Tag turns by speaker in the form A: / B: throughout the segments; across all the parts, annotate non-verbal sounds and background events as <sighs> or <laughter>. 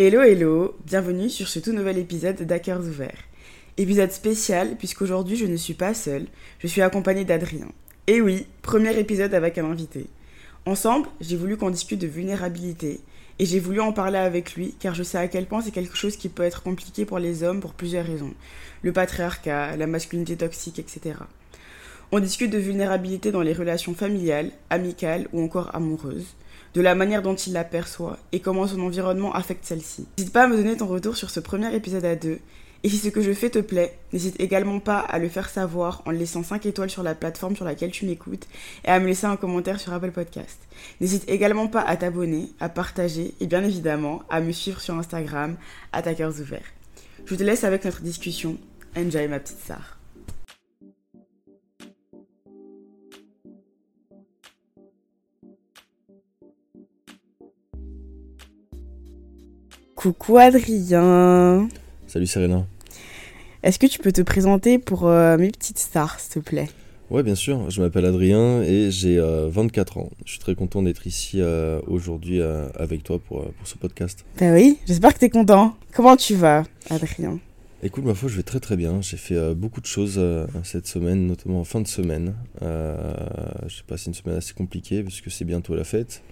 A: Hello hello, bienvenue sur ce tout nouvel épisode d'Hackers Ouverts. Épisode spécial puisqu'aujourd'hui je ne suis pas seule, je suis accompagnée d'Adrien. Et oui, premier épisode avec un invité. Ensemble, j'ai voulu qu'on discute de vulnérabilité et j'ai voulu en parler avec lui car je sais à quel point c'est quelque chose qui peut être compliqué pour les hommes pour plusieurs raisons. Le patriarcat, la masculinité toxique, etc. On discute de vulnérabilité dans les relations familiales, amicales ou encore amoureuses, de la manière dont il l'aperçoit et comment son environnement affecte celle-ci. N'hésite pas à me donner ton retour sur ce premier épisode à deux. Et si ce que je fais te plaît, n'hésite également pas à le faire savoir en laissant 5 étoiles sur la plateforme sur laquelle tu m'écoutes et à me laisser un commentaire sur Apple Podcast. N'hésite également pas à t'abonner, à partager et bien évidemment à me suivre sur Instagram, Attaqueurs ouverts. Je te laisse avec notre discussion. Enjoy ma petite Sarah. Coucou Adrien.
B: Salut Serena.
A: Est-ce que tu peux te présenter pour euh, mes petites stars, s'il te plaît?
B: Ouais, bien sûr. Je m'appelle Adrien et j'ai 24 ans. Je suis très content d'être ici euh, aujourd'hui euh, avec toi pour, pour ce podcast.
A: Bah oui, j'espère que tu es content. Comment tu vas, Adrien?
B: Écoute, ma foi, je vais très très bien. J'ai fait beaucoup de choses cette semaine, notamment en fin de semaine. j'ai passé une semaine assez compliquée parce que c'est bientôt la fête.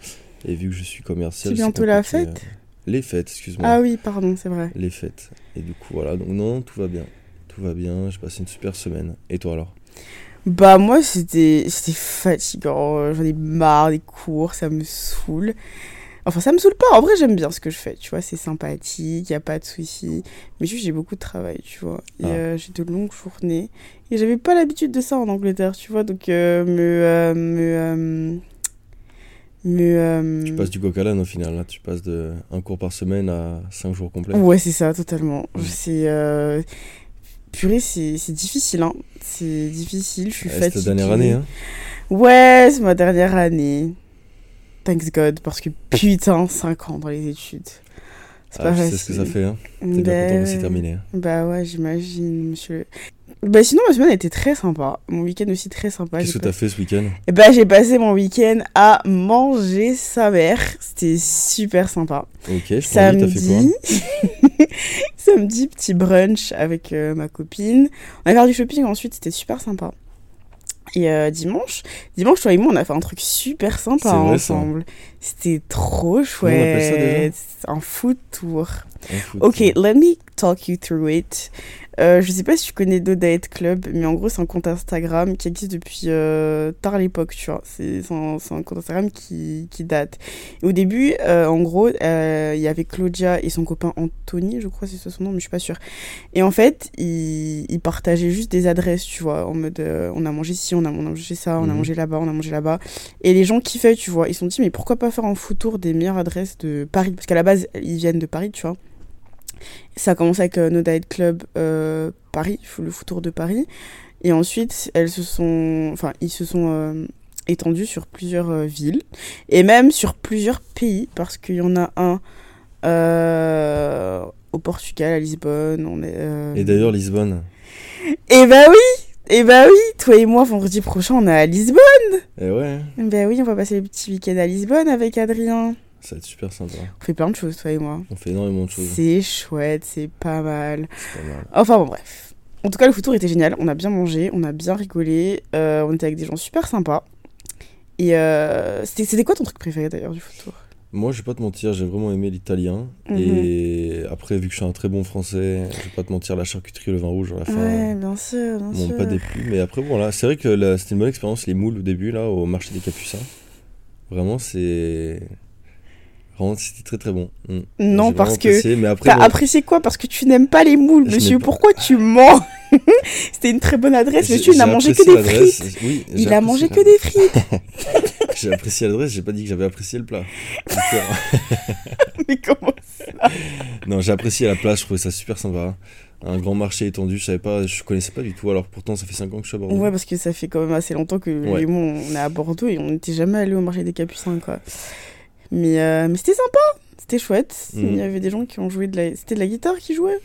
B: Et vu que je suis commercial.
A: C'est bientôt la fête?
B: Les fêtes, excuse-moi.
A: Ah oui, pardon, c'est vrai.
B: Les fêtes. Et du coup, voilà. Donc, non, tout va bien. Tout va bien. J'ai passé une super semaine. Et toi alors?
A: Bah, moi, c'était fatigant. J'en ai marre des cours. Ça me saoule. Enfin, ça me saoule pas. En vrai, j'aime bien ce que je fais. Tu vois, c'est sympathique. Il a pas de soucis. Mais juste, j'ai beaucoup de travail, tu vois. Ah. euh, j'ai de longues journées. Et j'avais pas l'habitude de ça en Angleterre, tu vois. Donc, euh, me. Euh, me mais, euh,
B: Tu passes du coq à au final, là. tu passes de un cours par semaine à cinq jours complets.
A: Ouais, c'est ça, totalement. C'est. Euh... Purée, c'est difficile, hein. C'est difficile, je suis fatiguée.
B: C'est ta dernière année, hein
A: Ouais, c'est ma dernière année. Thanks God, parce que <laughs> putain, 5 ans dans les études.
B: C'est ah, pas facile. C'est ce que ça fait, hein. T'es bien content que c'est terminé. Hein.
A: Bah ouais, j'imagine, monsieur. Bah sinon, ma semaine a été très sympa. Mon week-end aussi très sympa.
B: Qu'est-ce que t'as fait ce week-end?
A: Bah j'ai passé mon week-end à manger sa mère. C'était super sympa.
B: Ok, je Samedi...
A: fait quoi? <laughs> Samedi, petit brunch avec euh, ma copine. On a fait du shopping ensuite, c'était super sympa. Et euh, dimanche, dimanche, toi et moi, on a fait un truc super sympa ensemble. C'était trop chouette. Un food tour. Un food ok, let me talk you through it. Euh, je sais pas si tu connais Do Diet Club, mais en gros, c'est un compte Instagram qui existe depuis euh, tard l'époque, tu vois. C'est un, un, compte Instagram qui, qui date. Et au début, euh, en gros, il y avait Claudia et son copain Anthony, je crois, c'est ça son nom, mais je suis pas sûre. Et en fait, ils, ils partageaient juste des adresses, tu vois, en mode on a mangé ci, on a, mangé ça, on a mhm. mangé là-bas, on a mangé là-bas. Et les gens kiffaient, tu vois. Ils se sont dit, mais pourquoi pas faire un foot tour des meilleures adresses de Paris? Parce qu'à la base, ils viennent de Paris, tu vois. Ça a commencé avec euh, No Diet Club euh, Paris, le foot tour de Paris. Et ensuite, elles se sont, enfin, ils se sont euh, étendus sur plusieurs villes et même sur plusieurs pays parce qu'il y en a un au Portugal, à Lisbonne. On est,
B: Et d'ailleurs, Lisbonne.
A: Eh bah oui et bah oui, toi et moi, vendredi prochain, on est à Lisbonne.
B: Et eh ouais.
A: Bah oui, on va passer le petit week-end à Lisbonne avec Adrien.
B: Ça va être super sympa.
A: On fait plein de choses, toi et moi.
B: On fait énormément de choses.
A: C'est chouette, c'est pas mal. C'est pas mal. Enfin bon, bref. En tout cas, le foot était génial. On a bien mangé, on a bien rigolé. Euh, on était avec des gens super sympas. Et euh, c'était quoi ton truc préféré d'ailleurs du foot
B: Moi, je vais pas te mentir, j'ai vraiment aimé l'italien. Mhm. Et après, vu que je suis un très bon français, je vais pas te mentir, la charcuterie le vin rouge à la fin.
A: Ouais, bien sûr, bien sûr.
B: pas déplu. Mais après, bon, c'est vrai que c'était une bonne expérience, les moules au début, là, au marché des Capucins. Vraiment, c'est c'était très très bon.
A: Mm. Non, parce que. Mais après, T'as apprécié quoi? Parce que tu n'aimes pas les moules, monsieur. Pourquoi tu mens? <laughs> C'était une très bonne adresse, monsieur. Il n'a mangé que des frites. Oui, il a mangé que des frites.
B: j'ai apprécié l'adresse, j'ai pas dit que j'avais apprécié le plat. <laughs>
A: mais comment ça? <laughs>
B: Non, j'ai apprécié la place, je trouvais ça super sympa. Un grand marché étendu, je savais pas, je connaissais pas du tout. Alors pourtant, ça fait 5 ans que je suis à Bordeaux.
A: Ouais, parce que ça fait quand même assez longtemps que ouais. on est à Bordeaux et on n'était jamais allé au marché des Capucins, quoi. Mais, euh, mais c'était sympa, c'était chouette. Mhm. Il y avait des gens qui ont joué de la. C'était de la guitare qui jouait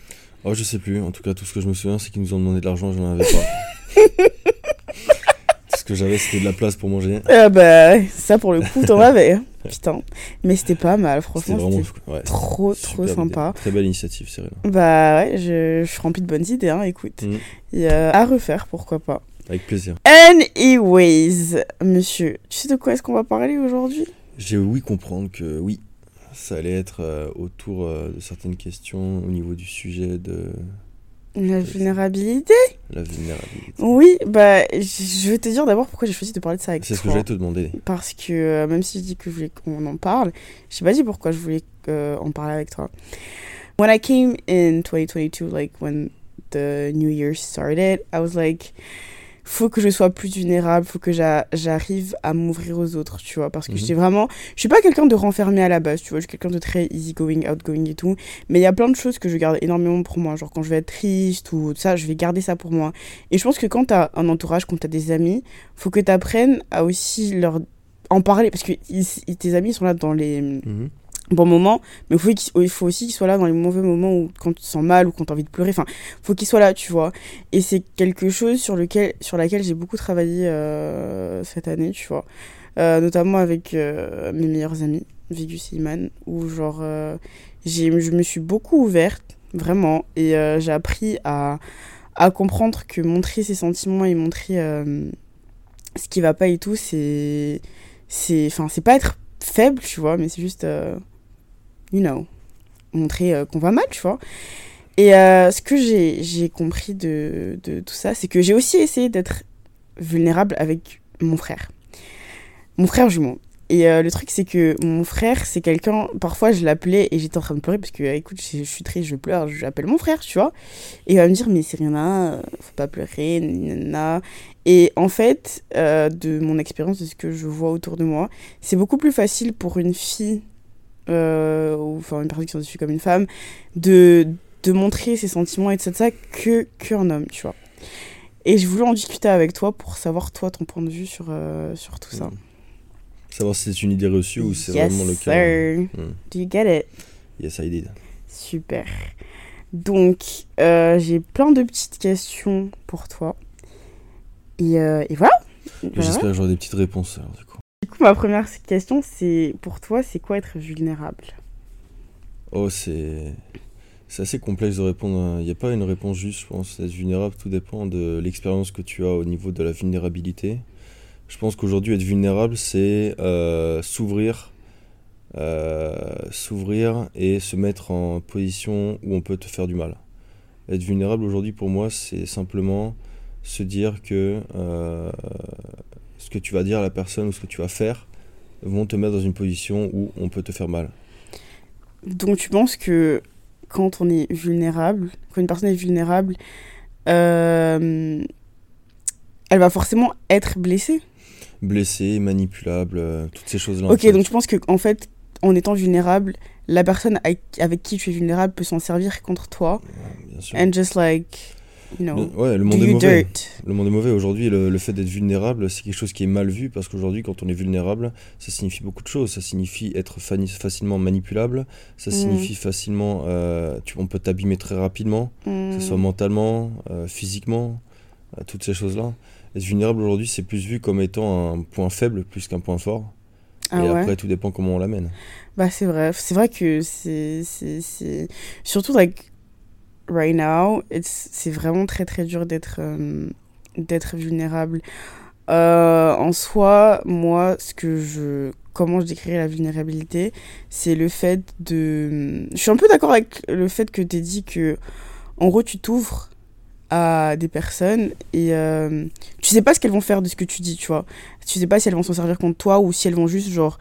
B: Oh, je sais plus. En tout cas, tout ce que je me souviens, c'est qu'ils nous ont demandé de l'argent, je n'en avais pas. tout <laughs> ce que j'avais, c'était de la place pour manger.
A: Ah bah, ça pour le coup, t'en <laughs> avais. Putain. Mais c'était pas mal, franchement. C'était trop, trop sympa.
B: Très belle initiative, Serena.
A: Bah ouais, je, je, suis remplie de bonnes idées, hein, écoute. Mm. Et, à refaire, pourquoi pas.
B: Avec plaisir.
A: Anyways, monsieur, tu sais de quoi est-ce qu'on va parler aujourd'hui?
B: J'ai oui comprendre que oui, ça allait être euh, autour euh, de certaines questions au niveau du sujet de
A: la vulnérabilité
B: La vulnérabilité.
A: Oui, bah, je vais te dire d'abord pourquoi j'ai choisi de parler de ça avec
B: toi.
A: C'est
B: ce que je voulais te demander.
A: Parce que euh, même si je dis que je voulais qu'on en parle, je sais pas dit pourquoi je voulais en parler avec toi. When I came in 2022, like when the new year started, I was like, faut que je sois plus vulnérable, faut que j'arrive à m'ouvrir aux autres, tu vois. Parce que je mhm. vraiment. Je suis pas quelqu'un de renfermé à la base, tu vois. Je suis quelqu'un de très easygoing, outgoing et tout. Mais il y a plein de choses que je garde énormément pour moi. Genre quand je vais être triste ou ça, je vais garder ça pour moi. Et je pense que quand t'as un entourage, quand t'as des amis, faut que t'apprennes à aussi leur en parler. Parce que tes amis sont là dans les. Mhm bon moment, mais il faut, aussi qu'il soit là dans les mauvais moments où quand tu te sens mal ou quand tu as envie de pleurer. Enfin, faut qu'il soit là, tu vois. Et c'est quelque chose sur lequel, sur laquelle j'ai beaucoup travaillé euh, cette année, tu vois. Euh, notamment avec euh, mes meilleurs amis, Vigus et Iman, où genre, je me suis beaucoup ouverte, vraiment, et j'ai appris à, à comprendre que montrer ses sentiments et montrer ce qui va pas et tout, c'est. C'est, enfin, c'est pas être faible, tu vois, mais c'est juste you know, montrer euh, qu'on va mal, tu vois. Et euh, ce que j'ai compris de, de, tout ça, c'est que j'ai aussi essayé d'être vulnérable avec mon frère. Mon frère jumeau. Et euh, le truc, c'est que mon frère, c'est quelqu'un. Parfois, je l'appelais et j'étais en train de pleurer parce que, écoute, je, suis triste, je pleure, j'appelle mon frère, tu vois. Et il va me dire, mais c'est rien, faut pas pleurer, nanana. Et en fait, de mon expérience, de ce que je vois autour de moi, c'est beaucoup plus facile pour une fille euh, ou enfin une personne qui s'identifie comme une femme, de, de montrer ses sentiments et de ça que qu'un homme, tu vois. Et je voulais en discuter avec toi pour savoir toi ton point de vue sur, euh, sur tout ça.
B: Savoir si c'est une idée reçue ou c'est vraiment le cas.
A: Sir. Hmm. Do you get it?
B: Yes, I did.
A: Super. Donc, euh, j'ai plein de petites questions pour toi. Et, et voilà.
B: J'espère que j'aurai des petites réponses alors, du coup.
A: Coup, ma première question, c'est pour toi, c'est quoi être vulnérable?
B: Oh, c'est. C'est assez complexe de répondre. Il n'y a pas une réponse juste, je pense. Être vulnérable, tout dépend de l'expérience que tu as au niveau de la vulnérabilité. Je pense qu'aujourd'hui, être vulnérable, c'est euh, s'ouvrir, euh, s'ouvrir et se mettre en position où on peut te faire du mal. Être vulnérable aujourd'hui, pour moi, c'est simplement se dire que euh, ce que tu vas dire à la personne ou ce que tu vas faire vont te mettre dans une position où on peut te faire mal.
A: Donc tu penses que quand on est vulnérable, quand une personne est vulnérable, euh, elle va forcément être blessée?
B: Blessée, manipulable, euh, toutes ces choses-là.
A: Ok, donc tu penses que en fait, en étant vulnérable, la personne avec qui tu es vulnérable peut s'en servir contre toi? bien sûr. And just like le,
B: ouais, le monde est mauvais. Le monde est mauvais. Aujourd'hui, le, fait d'être vulnérable, c'est quelque chose qui est mal vu parce qu'aujourd'hui, quand on est vulnérable, ça signifie beaucoup de choses. Ça signifie être facilement manipulable. Ça mm. signifie facilement. Euh, tu, on peut t'abîmer très rapidement, que ce soit mm. mentalement, euh, physiquement, euh, toutes ces choses-là. Être vulnérable aujourd'hui, c'est plus vu comme étant un point faible plus qu'un point fort. Ah et après, tout dépend comment on l'amène.
A: Bah, c'est vrai. C'est vrai que c'est. Surtout, like right now, c'est vraiment très très dur d'être euh, d'être vulnérable. Euh, en soi, moi, ce que je, comment je décrirais la vulnérabilité, c'est le fait de. Je suis un peu d'accord avec le fait que tu dit que, en gros, tu t'ouvres à des personnes et euh, tu sais pas ce qu'elles vont faire de ce que tu dis, tu vois. Tu sais pas si elles vont s'en servir contre toi ou si elles vont juste, genre,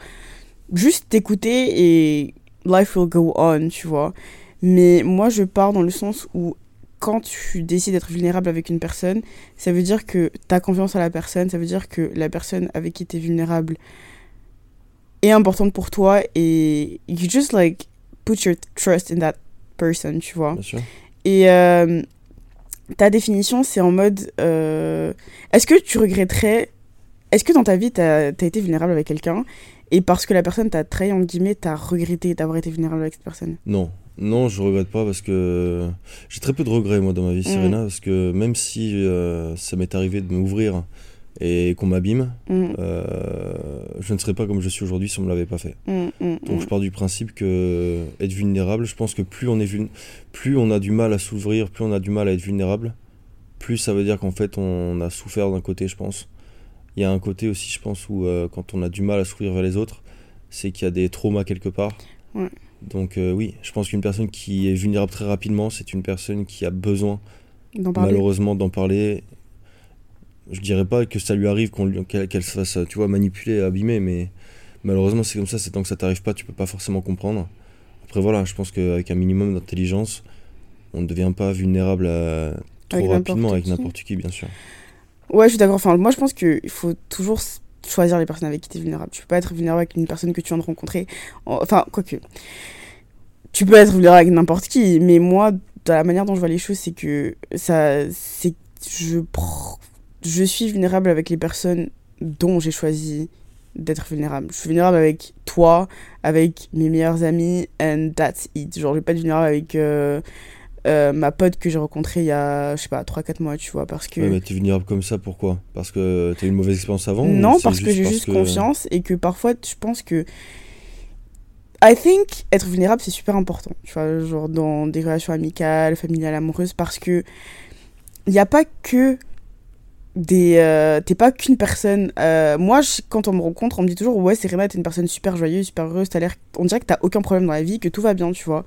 A: juste t'écouter et life will go on, tu vois. Mais moi, je pars dans le sens où quand tu décides d'être vulnérable avec une personne, ça veut dire que tu as confiance à la personne, ça veut dire que la personne avec qui tu es vulnérable est importante pour toi et you just like put your trust in that person, tu vois.
B: Bien sûr.
A: Et euh, ta définition, c'est en mode euh, est-ce que tu regretterais, est-ce que dans ta vie, tu as, été vulnérable avec quelqu'un et parce que la personne t'a trahi, en guillemets, t'as regretté d'avoir été vulnérable avec cette personne?
B: Non, non, je regrette pas parce que j'ai très peu de regrets moi dans ma vie, mm. Serena, parce que même si euh, ça m'est arrivé de m'ouvrir et qu'on m'abîme, mm. euh, je ne serais pas comme je suis aujourd'hui si on ne me l'avait pas fait. Mm, Donc je pars du principe que être vulnérable, je pense que plus on, est plus on a du mal à s'ouvrir, plus on a du mal à être vulnérable, plus ça veut dire qu'en fait on a souffert d'un côté, je pense. Il y a un côté aussi, je pense, où euh, quand on a du mal à s'ouvrir vers les autres, c'est qu'il y a des traumas quelque part. Donc euh, oui, je pense qu'une personne qui est vulnérable très rapidement, c'est une personne qui a besoin malheureusement d'en parler. Je dirais pas que ça lui arrive qu'elle se fasse tu vois manipuler abîmer mais malheureusement c'est comme ça c'est tant que ça t'arrive pas tu peux pas forcément comprendre. Après voilà je pense qu'avec un minimum d'intelligence on ne devient pas vulnérable trop rapidement avec n'importe qui bien sûr.
A: Ouais je suis d'accord. Enfin moi je pense qu'il faut toujours choisir les personnes avec qui tu es vulnérable tu peux pas être vulnérable avec une personne que tu viens de rencontrer enfin quoique tu peux être vulnérable avec n'importe qui mais moi dans la manière dont je vois les choses c'est que ça c'est je je suis vulnérable avec les personnes dont j'ai choisi d'être vulnérable. Je suis vulnérable avec toi, avec mes meilleurs amis, and that's it. Genre, je vais pas être vulnérable avec euh, euh, ma pote que j'ai rencontrée il y a, je sais pas, 3-4 mois, tu vois, parce que...
B: Ouais, mais t'es vulnérable comme ça, pourquoi? Parce que t'as eu une mauvaise expérience avant
A: Non, parce que j'ai juste confiance et que parfois, je pense que... I think être vulnérable, c'est super important, tu vois, genre dans des relations amicales, familiales, amoureuses, parce que il n'y a pas que des euh, t'es pas qu'une personne. Euh, moi quand on me rencontre on me dit toujours ouais Serena t'es une personne super joyeuse super heureuse t'as l'air on dirait que t'as aucun problème dans la vie que tout va bien tu vois.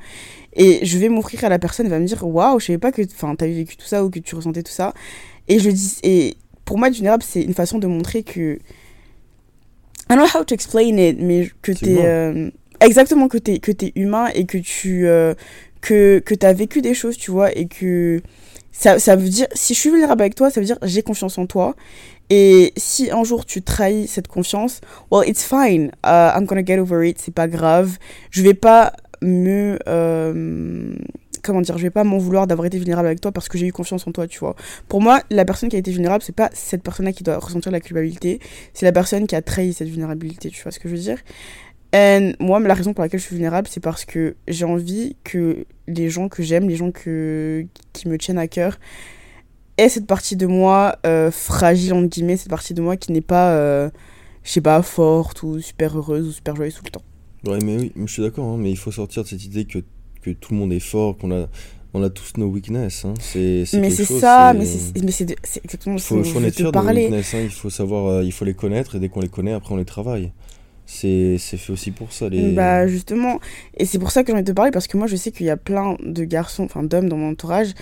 A: Et je vais m'offrir à la personne elle va me dire waouh je savais pas que enfin t'avais vécu tout ça ou que tu ressentais tout ça. Et je dis et pour moi être vulnérable c'est une façon de montrer que I don't know how to explain it mais que t'es euh, exactement que t'es que t'es humain et que tu que que t'as vécu des choses tu vois et que ça, ça veut dire, si je suis vulnérable avec toi, ça veut dire j'ai confiance en toi. Et si un jour tu trahis cette confiance, well, it's fine. Uh, I'm gonna get over it. C'est pas grave. Je vais pas me. Euh, comment dire Je vais pas m'en vouloir d'avoir été vulnérable avec toi parce que j'ai eu confiance en toi, tu vois. Pour moi, la personne qui a été vulnérable, c'est pas cette personne-là qui doit ressentir la culpabilité. C'est la personne qui a trahi cette vulnérabilité, tu vois ce que je veux dire? Et moi, la raison pour laquelle je suis vulnérable, c'est parce que j'ai envie que les gens que j'aime, les gens que, qui me tiennent à cœur, aient cette partie de moi euh, fragile, entre guillemets, cette partie de moi qui n'est pas, euh, je sais pas, forte ou super heureuse ou super joyeuse tout le temps.
B: Ouais, mais oui, je suis d'accord, hein, mais il faut sortir de cette idée que, que tout le monde est fort, qu'on a, on a tous nos weaknesses. Hein. C'est,
A: mais c'est ça, mais c'est, exactement ce que
B: je veux parler. Weaknesses, hein. Il faut savoir, euh, il faut les connaître et dès qu'on les connaît, après on les travaille. C'est fait aussi pour ça. Les...
A: Bah justement, et c'est pour ça que j'ai envie de te parler, parce que moi je sais qu'il y a plein de garçons, enfin d'hommes dans mon entourage,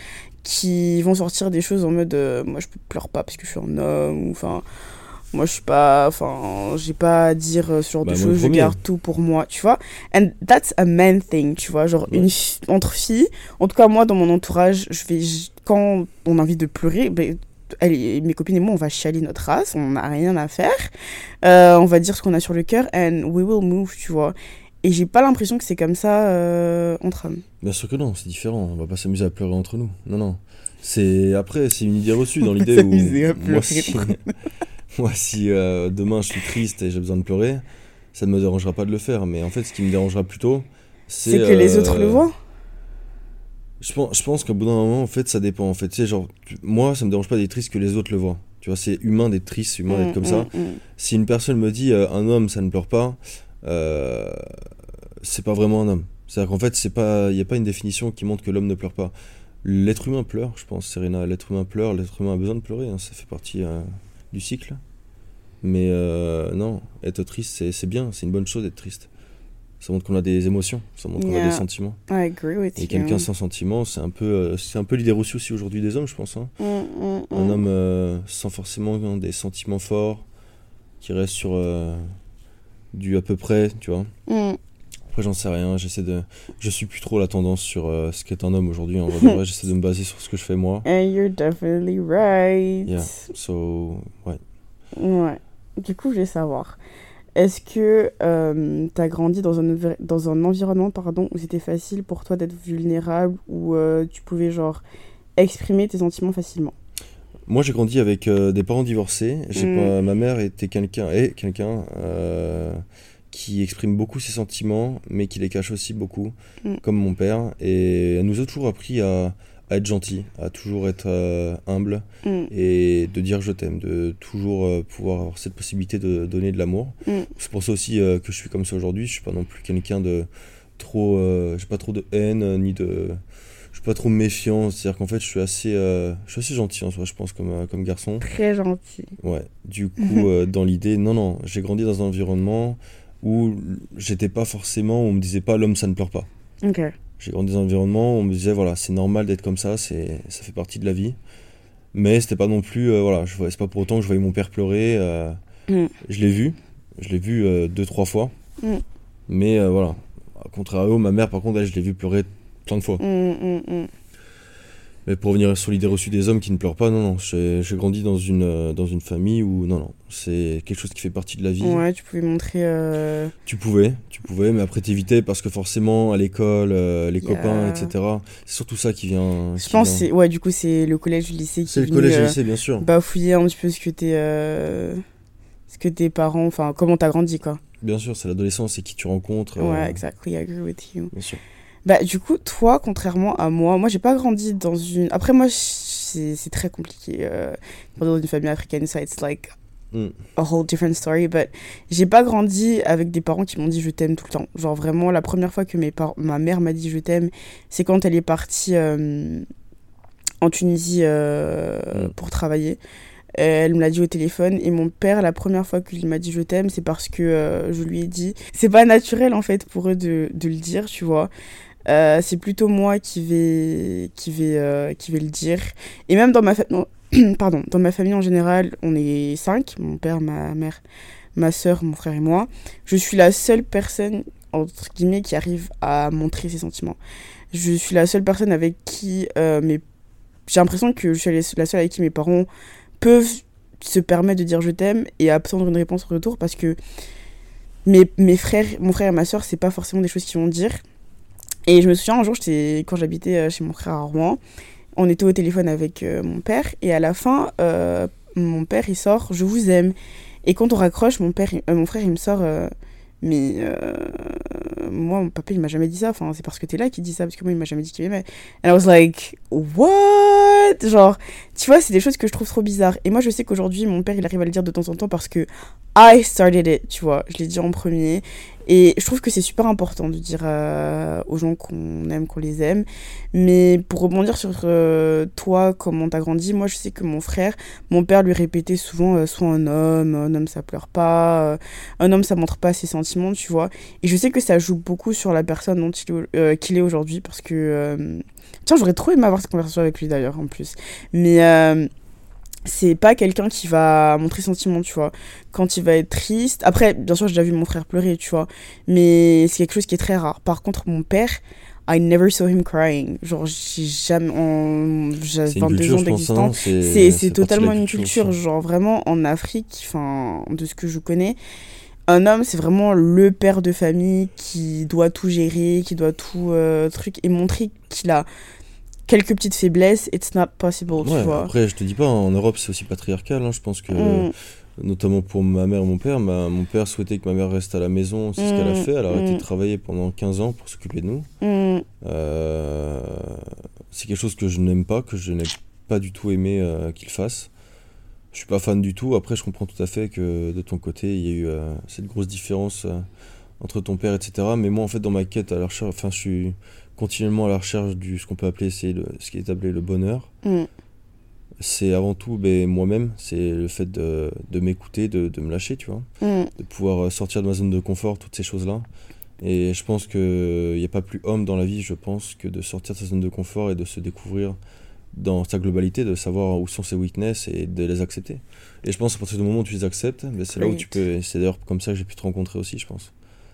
A: qui vont sortir des choses en mode euh, moi je pleure pas parce que je suis un homme, ou enfin moi je suis pas, enfin j'ai pas à dire euh, ce genre de bah, choses, je garde tout pour moi, tu vois. And that's a man thing, tu vois, genre une entre filles, en tout cas moi dans mon entourage, je vais, quand on a envie de pleurer, ben, elle, mes copines et moi, on va chialer notre race, on n'a rien à faire. Euh, on va dire ce qu'on a sur le cœur, and we will move, tu vois. Et j'ai pas l'impression que c'est comme ça euh, entre hommes.
B: Bien sûr que non, c'est différent. On va pas s'amuser à pleurer entre nous. Non, non. C'est après, c'est une idée reçue dans <laughs> l'idée où moi si, <laughs> moi, si euh, demain je suis triste et j'ai besoin de pleurer, ça ne me dérangera pas de le faire. Mais en fait, ce qui me dérangera plutôt,
A: c'est que les autres le voient.
B: Je pense, je pense qu'au bout d'un moment, en fait, ça dépend. En fait, tu sais, genre, moi, ça me dérange pas d'être triste que les autres le voient. Tu vois, c'est humain d'être triste, humain d'être mm, comme ça. Mm, mm. Si une personne me dit euh, un homme, ça ne pleure pas, euh, c'est pas vraiment un homme. C'est-à-dire qu'en fait, c'est pas, il n'y a pas une définition qui montre que l'homme ne pleure pas. L'être humain pleure, je pense, Serena. L'être humain pleure, l'être humain a besoin de pleurer. Hein, ça fait partie euh, du cycle. Mais non, être triste, c'est bien, c'est une bonne chose d'être triste ça montre qu'on a des émotions, ça montre qu'on a des sentiments.
A: I agree with
B: et quelqu'un sans sentiments, c'est un peu, euh, c'est un peu l'idée reçue aussi aujourd'hui des hommes, je pense. Hein. Mm, mm, un mm. homme euh, sans forcément des sentiments forts, qui reste sur euh, du à peu près, tu vois. Après, j'en sais rien. J'essaie de, je suis plus trop la tendance sur ce qu'est un homme aujourd'hui. En vrai, <laughs> j'essaie de me baser sur ce que je fais moi.
A: And you're definitely right.
B: Yeah. So, ouais.
A: Ouais. Du coup, je vais savoir. Est-ce que euh, tu as grandi dans un, dans un environnement pardon, où c'était facile pour toi d'être vulnérable, où euh, tu pouvais genre exprimer tes sentiments facilement?
B: Moi j'ai grandi avec euh, des parents divorcés. Mm. Pas, ma mère était quelqu'un et quelqu'un qui exprime beaucoup ses sentiments, mais qui les cache aussi beaucoup, mm. comme mon père. Et elle nous a toujours appris à, à être gentil, à toujours être euh, humble mm. et de dire je t'aime, de toujours euh, pouvoir avoir cette possibilité de donner de l'amour. Mm. C'est pour ça aussi euh, que je suis comme ça aujourd'hui. Je suis pas non plus quelqu'un de trop, j'ai pas trop de haine ni de, je suis pas trop méfiant. C'est-à-dire qu'en fait je suis assez, je suis assez gentil en soi, je pense comme comme garçon.
A: Très gentil.
B: Ouais. Du <laughs> coup dans l'idée, non non, j'ai grandi dans un environnement où j'étais pas forcément, on me disait pas l'homme ça ne pleure pas.
A: Ok.
B: J'ai grandi dans un environnement où on me disait, voilà, c'est normal d'être comme ça, c'est, ça fait partie de la vie. Mais c'était pas non plus, euh, voilà, je c'est pas pour autant que je voyais mon père pleurer. Euh, mm. Je l'ai vu, je l'ai vu euh, deux, trois fois. Mm. Mais voilà, à contrario, ma mère, par contre, elle, je l'ai vu pleurer plein de fois.
A: Mm,
B: mais pour revenir sur l'idée reçue des hommes qui ne pleurent pas, non, non. J'ai grandi dans une, euh, dans une famille où, non, non, c'est quelque chose qui fait partie de la vie.
A: Ouais, tu pouvais montrer. Euh,
B: tu pouvais, tu pouvais, mais après t'évitais parce que forcément, à l'école, euh, les copains, etc. C'est surtout ça qui vient.
A: Je pense, c'est ouais, du coup, c'est le collège, le lycée qui
B: C'est le collège, le lycée, bien sûr.
A: Bafouiller un petit peu ce que t'es. ce que tes parents. Enfin, comment t'as grandi, quoi.
B: Bien sûr, c'est l'adolescence, c'est qui tu rencontres.
A: Ouais, exactly, I agree with you.
B: Bien sûr.
A: Bah, du coup, toi, contrairement à moi, moi, j'ai pas grandi dans une. Après, moi, c'est très compliqué. Euh, dans une famille africaine, ça, it's like mm. a whole different story. But j'ai pas grandi avec des parents qui m'ont dit je t'aime tout le temps. Genre, vraiment, la première fois que mes ma mère m'a dit je t'aime, c'est quand elle est partie euh, en Tunisie euh, mm. pour travailler. Elle me l'a dit au téléphone et mon père, la première fois qu'il m'a dit je t'aime, c'est parce que je lui ai dit. C'est pas naturel en fait pour eux de, de le dire, tu vois. Euh, c'est plutôt moi qui vais, qui, vais, euh, qui vais le dire. Et même dans ma, <clears throat> pardon, dans ma famille en général, on est cinq, mon père, ma mère, ma soeur, mon frère et moi. Je suis la seule personne, entre guillemets, qui arrive à montrer ses sentiments. Je suis la seule personne avec qui euh, mes... J'ai l'impression que je suis la seule avec qui mes parents peuvent se permettre de dire je t'aime et attendre une réponse en retour parce que mes, mes frères, mon frère et ma soeur, c'est pas forcément des choses qu'ils vont dire et je me souviens un jour, quand j'habitais euh, chez mon frère à Rouen, on était au téléphone avec euh, mon père et à la fin, euh, mon père il sort Je vous aime. Et quand on raccroche, mon, père, mon frère il me sort mais moi, mon papa, il m'a jamais dit ça. Enfin, c'est parce que t'es là qu'il dit ça, parce que moi, il m'a jamais dit qu'il m'aimait. And I was like, what? Genre, tu vois, c'est des choses que je trouve trop bizarres. Et moi, je sais qu'aujourd'hui, mon père, il arrive à le dire de temps en temps parce que I started it, tu vois. Je l'ai dit en premier. Et je trouve que c'est super important de dire euh, aux gens qu'on aime, qu'on les aime. Mais pour rebondir sur euh, toi, comment t'as grandi, moi je sais que mon frère, mon père lui répétait souvent euh, Sois un homme, un homme ça pleure pas, un homme ça montre pas ses sentiments, tu vois. Et je sais que ça joue beaucoup sur la personne dont il, qu'il est aujourd'hui parce que. Tiens, j'aurais trop aimé avoir cette conversation avec lui d'ailleurs en plus. Mais c'est pas quelqu'un qui va montrer sentiment, tu vois. Quand il va être triste. Après, bien sûr, j'ai déjà vu mon frère pleurer, tu vois. Mais c'est quelque chose qui est très rare. Par contre, mon père, I never saw him crying. Genre, j'ai jamais. En... J'ai 22 ans hein. d'existence. C'est totalement une culture. Genre, vraiment, en Afrique, enfin, de ce que je connais, un homme, c'est vraiment le père de famille qui doit tout gérer, qui doit tout euh, truc et montrer qu'il a quelques petites faiblesses, it's not possible, tu vois.
B: Après, je te dis pas, en Europe, c'est aussi patriarcal. Hein. Je pense que, mm. notamment pour ma mère et mon père, mon père souhaitait que ma mère reste à la maison. C'est ce qu'elle a mm. fait. Elle a arrêté de mm. travailler pendant 15 ans pour s'occuper de nous. Euh, c'est quelque chose que je n'aime pas, que je n'ai pas du tout aimé euh, qu'il fasse. Je suis pas fan du tout. Après, je comprends tout à fait que de ton côté, il y a eu euh, cette grosse différence entre ton père, etc. Mais moi, en fait, dans ma quête à la recherche, enfin, je suis continuellement à la recherche du ce qu'on peut appeler c'est le, ce qui est appelé le bonheur. Mm. C'est avant tout ben, moi-même, c'est le fait de, de m'écouter, de, de, me lâcher, tu vois, mm. de pouvoir euh, sortir de ma zone de confort, toutes ces choses-là. Et je pense qu'il n'y a pas plus homme dans la vie, je pense, que de sortir de sa zone de confort et de se découvrir dans sa globalité, de savoir où sont ses weaknesses et de les accepter. Et je pense à partir du moment où tu les acceptes, ben, c'est là où tu peux. C'est d'ailleurs comme ça que j'ai pu te rencontrer aussi, je pense.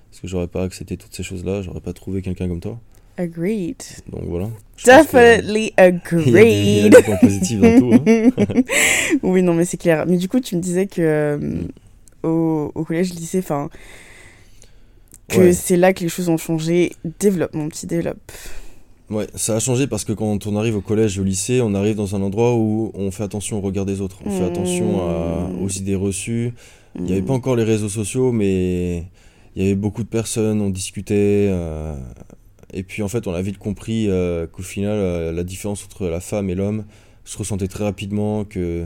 B: Parce que j'aurais pas accepté toutes ces choses-là, j'aurais pas trouvé quelqu'un comme toi.
A: Agreed.
B: Donc voilà.
A: Definitely agreed.
B: Il y a des, points positifs dans tout. Hein. <laughs>
A: oui, non, mais c'est clair. Mais du coup, tu me disais que euh, au, au, collège, lycée, enfin, que c'est là que les choses ont changé. Développe, mon petit, développe.
B: Ouais, ça a changé parce que quand on arrive au collège, au lycée, on arrive dans un endroit où on fait attention au regard des autres, on fait attention à, aux idées reçues. Il n'y avait pas encore les réseaux sociaux, mais il y avait beaucoup de personnes, on discutait. Euh, et puis en fait, on a vite compris euh, qu'au final, la différence entre la femme et l'homme se ressentait très rapidement, que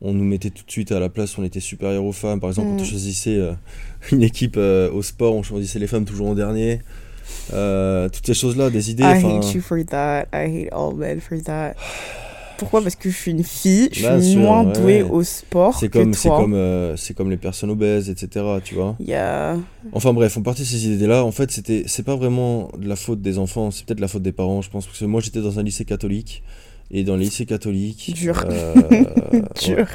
B: on nous mettait tout de suite à la place, on était supérieur aux femmes. Par exemple, quand on mm. choisissait une équipe au sport, on choisissait les femmes toujours en dernier. toutes ces choses-là, des idées.
A: I hate you for that. I hate all men for that. <sighs> Pourquoi Parce que je suis une fille, je suis moins douée au sport.
B: C'est comme, c'est comme, euh, c'est comme les personnes obèses, etc. Tu vois.
A: Yeah.
B: Enfin bref, on partait de ces idées-là. En fait, c'était, c'est pas vraiment de la faute des enfants, c'est peut-être la faute des parents, je pense. Parce que moi, j'étais dans un lycée catholique et dans les lycées catholiques. <laughs>
A: Dur. Euh, <laughs>
B: Dur.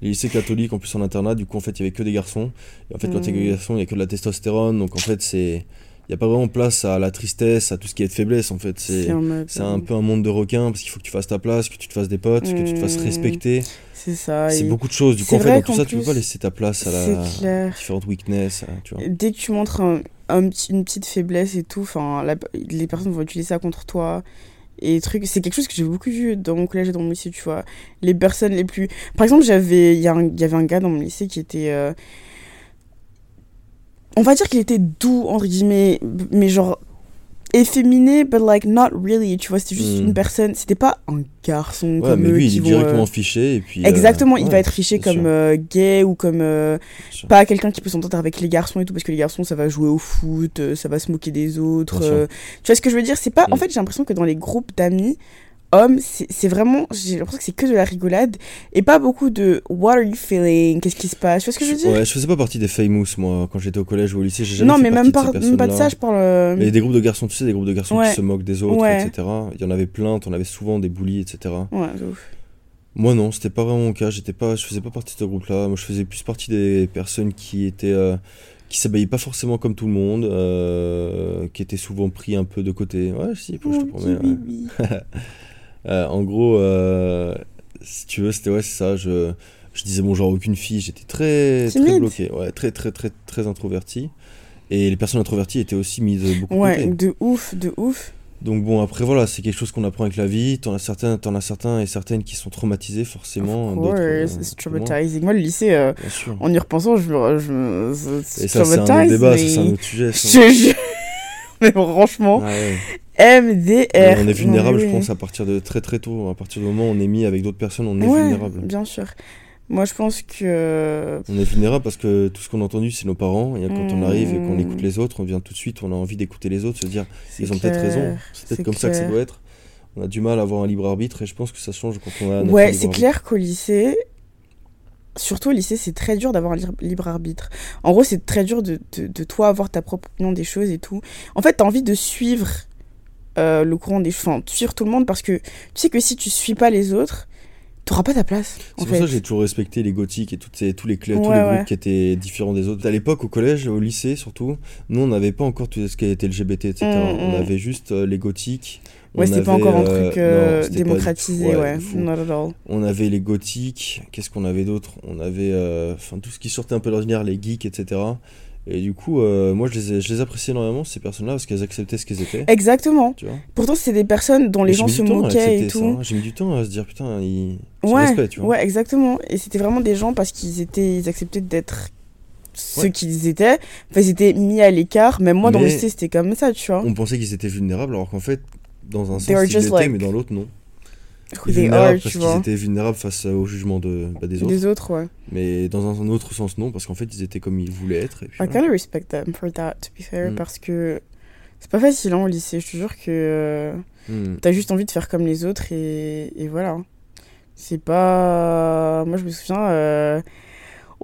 B: Les lycées catholiques, en plus en internat, du coup, en fait, il y avait que des garçons. Et en fait, quand il y a que des mm. garçons, il y a que de la testostérone. Donc en fait, c'est il n'y a pas vraiment place à la tristesse, à tout ce qui est de faiblesse en fait. C'est un, peu un monde de requins parce qu'il faut que tu fasses ta place, que tu te fasses des potes, que tu te fasses mmh. respecter.
A: C'est ça.
B: C'est beaucoup de choses. Du coup, en fait, dans tout ça, tu peux pas laisser ta place à la différentes weakness. Tu vois.
A: Dès que tu montres un, une petite faiblesse et tout, les personnes vont utiliser ça contre toi et trucs c'est quelque chose que j'ai beaucoup vu dans mon collège et dans mon lycée tu vois les personnes les plus par exemple j'avais il y, y, avait un gars dans mon lycée qui était euh, on va dire qu'il était doux entre guillemets mais genre efféminé but like not really tu vois c'était juste hmm. une personne c'était pas un garçon
B: ouais, comme mais lui il est directement euh, fiché et puis
A: euh, exactement il va être fiché comme euh, gay ou comme pas quelqu'un qui peut s'entendre avec les garçons et tout parce que les garçons ça va jouer au foot ça va se moquer des autres tu vois ce que je veux dire? C'est pas en hmm. fait j'ai l'impression que dans les groupes d'amis homme, c'est vraiment, j'ai l'impression que c'est que de la rigolade et pas beaucoup de what are you feeling, qu'est-ce qui se passe, tu vois ce que je veux dire?
B: Ouais, je faisais pas partie des famous moi quand j'étais au collège ou au lycée, jamais
A: Non,
B: fait
A: mais même, pas, même pas de ça, je parle.
B: Mais des groupes de garçons, tu sais, des groupes de garçons qui se moquent des autres, etc. Il y en avait plein, t'en avais souvent des bullies, etc.
A: Ouais, ouf.
B: Moi non, c'était pas vraiment mon cas, j'étais pas, je faisais pas partie de ce groupe-là. Moi, je faisais plus partie des personnes qui étaient euh, qui s'habillaient pas forcément comme tout le monde, euh, qui étaient souvent pris un peu de côté. Ouais, si, je te promets. Euh, <laughs> en gros, euh, si tu veux, c'était ouais, c'est ça. Je, je disais bonjour à aucune fille. J'étais très, très bloqué. Ouais, très, très, très, très introverti. Et les personnes introverties étaient aussi mises beaucoup
A: ouais, de ouf, de ouf.
B: Donc bon, après voilà, c'est quelque chose qu'on apprend avec la vie. T'en as certains, en as certains et certaines qui sont traumatisés forcément.
A: Ouais, euh, c'est traumatizing. Moi, le lycée, en y repensant, je me,
B: je ça, c'est un autre débat, c'est un autre sujet. <laughs>
A: mais franchement, MDR.
B: on est vulnérable, je pense, à partir de très très tôt. À partir du moment où on est mis avec d'autres personnes, on est vulnérable.
A: Bien sûr. Moi, je pense que.
B: On est vulnérable parce que tout ce qu'on a entendu, c'est nos parents. Et quand on arrive et qu'on écoute hmm. les autres, on vient tout de suite, on a envie d'écouter les autres, se dire, ils ont peut-être raison. C'est peut-être comme ça que ça doit être. On a du mal à avoir un libre arbitre et je pense que ça change quand on a.
A: ouais, c'est clair qu'au lycée, surtout au lycée, c'est très dur d'avoir un libre arbitre. En gros, c'est très dur de, de, de, toi avoir ta propre opinion des choses et tout. En fait, t'as envie de suivre euh, le courant des enfin suivre tout le monde parce que tu sais que si tu suis pas les autres t'auras pas ta place
B: c'est pour ça que j'ai toujours respecté les gothiques et toutes ces, tous les, tous les groupes qui étaient différents des autres. À l'époque au collège au lycée surtout nous on n'avait pas encore tout ce qui était LGBT etc mm, on mm. avait juste euh, les gothiques.
A: Ouais, c'était pas encore un truc euh, démocratisé, ouais, not at all.
B: On avait les gothiques, qu'est-ce qu'on avait d'autre? On avait enfin tout ce qui sortait un peu d'ordinaire, les geeks, etc. Et du coup, euh, moi, je les, je les appréciais énormément, ces personnes-là, parce qu'elles acceptaient ce qu'elles étaient.
A: Exactement. Tu vois Pourtant, c'était des personnes dont les gens se moquaient et tout.
B: Hein. J'ai mis du temps à se dire, putain, ils.
A: Ouais,
B: respect, tu
A: vois ouais, exactement. Et c'était vraiment des gens parce qu'ils étaient, ils acceptaient d'être ce qu'ils étaient. Enfin, ils étaient mis à l'écart. Même moi, dans le lycée, c'était comme ça, tu vois.
B: On pensait qu'ils étaient vulnérables, alors qu'en fait, dans un sens, ils l'étaient, mais dans l'autre, non
A: vulnérables
B: parce qu'ils étaient vulnérables face au jugement de, bah, des autres.
A: Des autres, ouais.
B: Mais dans un, autre sens, non, parce qu'en fait, ils étaient comme ils voulaient être. Et puis,
A: I kind of respect them for that, to be fair, mm. parce que c'est pas facile hein, au lycée. Je te jure que mm. t'as juste envie de faire comme les autres et, et voilà. C'est pas. Moi, je me souviens. Euh,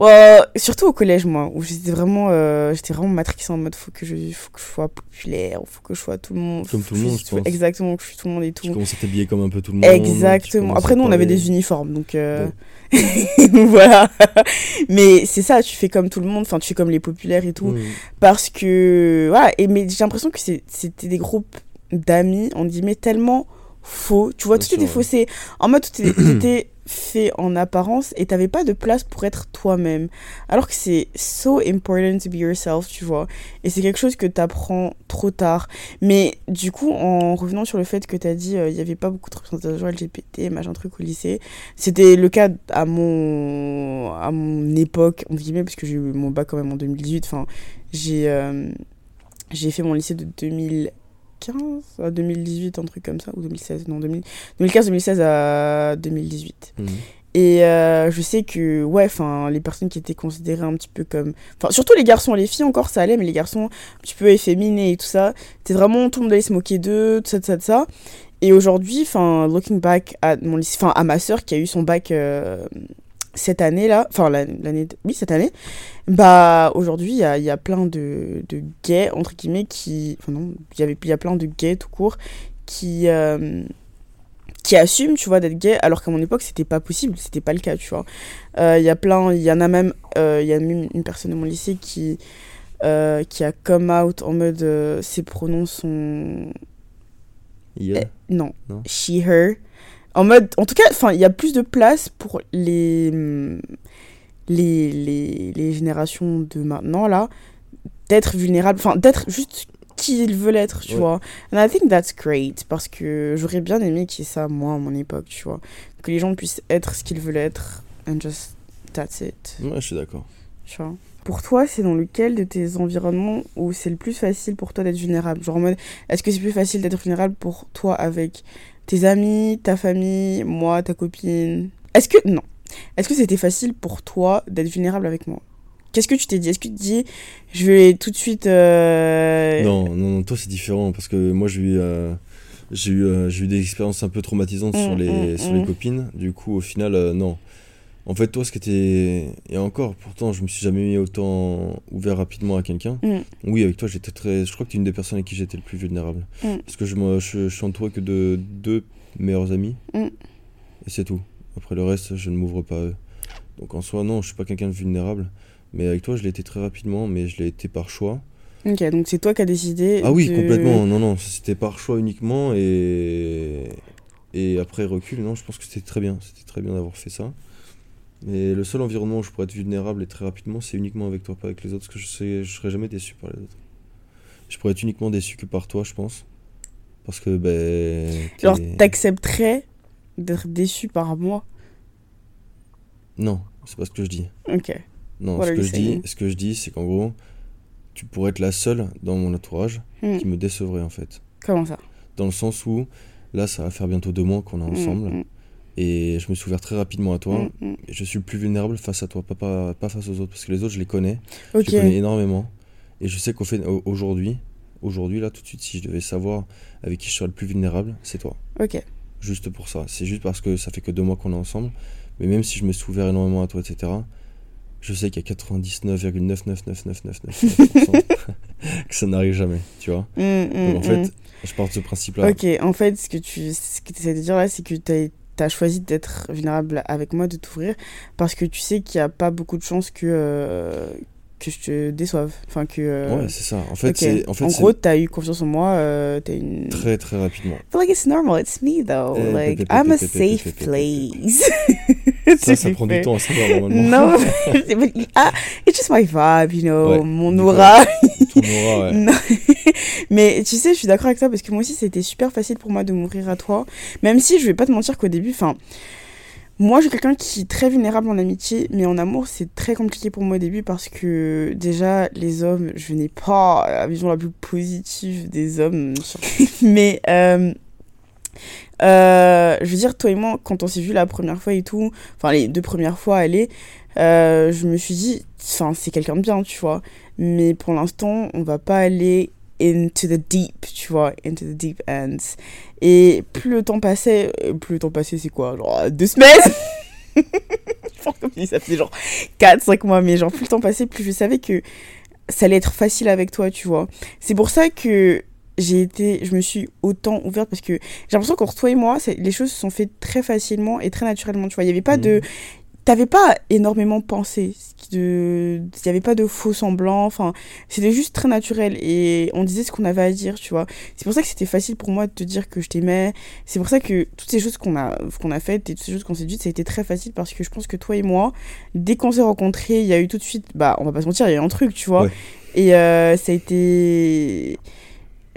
A: Ouais, surtout au collège, moi, où j'étais vraiment, euh, j'étais vraiment matrixée en mode faut que je, faut que je sois populaire, faut que je sois tout le monde.
B: Comme tout le monde, je pense.
A: Exactement, que je suis tout le monde et tout.
B: Tu commences à t'habiller comme un peu tout le monde.
A: Exactement. Après, nous, on avait des uniformes, donc, euh... <laughs> voilà. mais c'est ça, tu fais comme tout le monde, enfin, tu fais comme les populaires et tout. Parce que, voilà, et, mais j'ai l'impression que c'était des groupes d'amis, on dit, mais tellement faux. Tu vois, tout était faussé. En mode, tout était fait en apparence et t'avais pas de place pour être toi-même. Alors que c'est so important to be yourself, tu vois. Et c'est quelque chose que t'apprends trop tard. Mais du coup, en revenant sur le fait que t'as dit, euh, il y avait pas beaucoup de représentations LGBT, machin truc au lycée, c'était le cas à mon, à mon époque, on guillemets, parce que j'ai eu mon bac quand même en 2018. Enfin, j'ai, euh, j'ai fait mon lycée de 2000 2015 à 2018, un truc comme ça, ou 2016, non, 2015-2016 à 2018. Mhm. Et euh, je sais que, ouais, enfin, les personnes qui étaient considérées un petit peu comme. Enfin, surtout les garçons, les filles encore ça allait, mais les garçons un petit peu efféminés et tout ça, c'était vraiment tout le monde allait se moquer d'eux, tout ça, tout ça, tout ça. Et aujourd'hui, enfin, looking back à, mon, à ma soeur qui a eu son bac euh, cette année-là, enfin l'année, oui cette année, bah aujourd'hui il y a, y a, plein de, de, gays entre guillemets qui, enfin non, il y avait, il y a plein de gays tout court qui euh, qui assument, tu vois, d'être gay, alors qu'à mon époque c'était pas possible, c'était pas le cas, tu vois. Euh, il y a plein, il y en a même, il y a même une personne de mon lycée qui qui a come out en mode ses pronoms sont
B: yeah.
A: Eh, non. non, she her en mode, en tout cas, enfin, il y a plus de place pour les, les, les, les générations de maintenant, là, d'être vulnérables, enfin, d'être juste qui ils veulent être, tu vois. And I think that's great, parce que j'aurais bien aimé qu'il y ait ça, moi, à mon époque, tu vois. Que les gens puissent être ce qu'ils veulent être, and just, that's it.
B: Ouais, je suis d'accord.
A: Tu vois. Pour toi, c'est dans lequel de tes environnements où c'est le plus facile pour toi d'être vulnérable? Genre en mode, est-ce que c'est plus facile d'être vulnérable pour toi avec tes amis, ta famille, moi, ta copine. Est-ce que. Non. Est-ce que c'était facile pour toi d'être vulnérable avec moi? Qu'est-ce que tu t'es dit? Est-ce que tu te dis, je vais tout de suite. Euh,
B: non, non, toi c'est différent parce que moi j'ai eu, euh, j'ai eu, euh, eu des expériences un peu traumatisantes sur, mmh, les, mmh, sur les mmh. copines. Du coup, au final, non. En fait, toi, ce qui était. Et encore, pourtant, je me suis jamais mis autant ouvert rapidement à quelqu'un. Mm. Oui, avec toi, j'étais très. Je crois que tu es une des personnes avec qui j'étais le plus vulnérable. Mm. Parce que je, me... je, suis entouré que de deux meilleurs amis. Mm. Et c'est tout. Après le reste, je ne m'ouvre pas à eux. Donc en soi, non, je suis pas quelqu'un de vulnérable. Mais avec toi, je l'ai été très rapidement, mais je l'ai été par choix.
A: Ok, donc c'est toi qui as décidé.
B: Ah oui, complètement. Non, non, c'était par choix uniquement. Et. Et après recul, non, je pense que c'était très bien. C'était très bien d'avoir fait ça. Mais le seul environnement où je pourrais être vulnérable et très rapidement, c'est uniquement avec toi, pas avec les autres, parce que je sais, je serais jamais déçu par les autres. Je pourrais être uniquement déçu que par toi, je pense. Parce que, ben.
A: Genre, t'accepterais d'être déçu par moi?
B: Non, c'est pas ce que je dis.
A: Ok.
B: Non, ce que, je dis, ce que je dis, c'est qu'en gros, tu pourrais être la seule dans mon entourage hmm. qui me décevrait, en fait.
A: Comment ça?
B: Dans le sens où, là, ça va faire bientôt deux mois qu'on est hmm, ensemble. Hmm. Et je me suis ouvert très rapidement à toi. Mm, mm. Je suis le plus vulnérable face à toi, pas, pas, face aux autres. Parce que les autres, je les connais. Je les connais énormément. Et je sais qu'au fait, aujourd'hui, aujourd'hui, là, tout de suite, si je devais savoir avec qui je serais le plus vulnérable, c'est toi.
A: Ok.
B: Juste pour ça. C'est juste parce que ça fait que deux mois qu'on est ensemble. Mais même si je me suis ouvert énormément à toi, etc., je sais qu'il y a 99,99999% que ça n'arrive jamais, tu vois. Mm, Donc en fait, je pars de ce principe-là.
A: Ok, en fait, ce que tu ce que essaies de dire là, c'est que tu as tu as choisi d'être vulnérable avec moi, de t'ouvrir, parce que tu sais qu'il n'y a pas beaucoup de chances que, euh, que je te déçoive. Enfin, que,
B: euh, Ouais, c'est ça. En fait, en, fait,
A: en gros, tu as eu confiance en moi. Euh, as une...
B: Très, très rapidement.
A: But like, it's normal. It's me, though. Like, I'm a safe place. <laughs> <laughs>
B: ça, ça prend du temps à savoir, normalement.
A: Non, <laughs> ah, it's just my vibe, you know, mon aura. <laughs>
B: Ton aura, ouais.
A: Mais tu sais, je suis d'accord avec toi parce que moi aussi, c'était super facile pour moi de m'ouvrir à toi. Même si je vais pas te mentir qu'au début, enfin, moi, je suis quelqu'un qui est très vulnérable en amitié, mais en amour, c'est très compliqué pour moi au début parce que déjà, les hommes, je n'ai pas la vision la plus positive des hommes. mais euh, euh, je veux dire, toi et moi, quand on s'est vu la première fois et tout, enfin les deux premières fois, aller, euh, je me suis dit, enfin, c'est quelqu'un de bien, tu vois. Mais pour l'instant, on va pas aller into the deep, tu vois, into the deep ends. Et plus le temps passait, euh, plus le temps passait, c'est quoi Genre deux semaines? <laughs> Ça faisait genre 4-5 mois, mais genre plus le temps passait, plus je savais que ça allait être facile avec toi, tu vois. C'est pour ça que j'ai été, je me suis autant ouverte parce que j'ai l'impression qu'entre toi et moi, les choses se sont faites très facilement et très naturellement, tu vois. Il n'y avait pas de, mmh t'avais pas énormément pensé. Il n'y avait pas de faux semblants. Enfin, c'était juste très naturel. Et on disait ce qu'on avait à dire, tu vois. C'est pour ça que c'était facile pour moi de te dire que je t'aimais. C'est pour ça que toutes ces choses qu'on a, qu'on a faites et toutes ces choses qu'on s'est dites, ça a été très facile parce que je pense que toi et moi, dès qu'on s'est rencontrés, il y a eu tout de suite, bah, on va pas se mentir, il y a eu un truc, tu vois. Et euh, ça a été.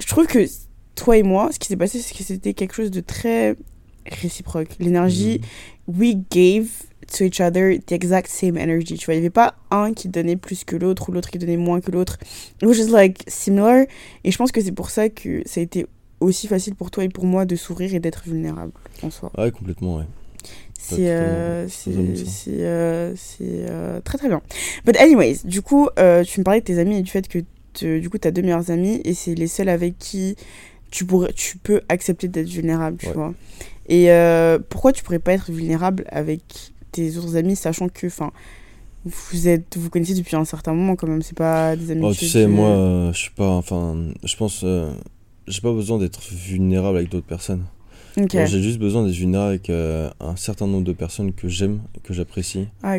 A: Je trouve que toi et moi, ce qui s'est passé, c'est que c'était quelque chose de très réciproque. L'énergie, mm. we gave to each other the exact same energy. Tu vois, il n'y avait pas un qui donnait plus que l'autre ou l'autre qui donnait moins que l'autre. It was just like similar. Et je pense que c'est pour ça que ça a été aussi facile pour toi et pour moi de sourire et d'être vulnérable en soi.
B: Ouais, complètement, ouais.
A: C'est euh, euh, euh, très très bien. But anyways, du coup, euh, tu me parlais de tes amis et du fait que du coup, tu as deux meilleurs amis et c'est les seuls avec qui tu, pourrais, tu peux accepter d'être vulnérable, tu vois. Et pourquoi tu pourrais pas être vulnérable avec tes autres amis, sachant que, enfin, vous êtes, vous connaissez depuis un certain moment quand même, c'est pas des amis.
B: Oh, tu sais, moi, je suis pas, enfin, je pense, j'ai pas besoin d'être vulnérable avec d'autres personnes. J'ai juste besoin d'être vulnérable avec euh, un certain nombre de personnes que j'aime, que j'apprécie.
A: Ah,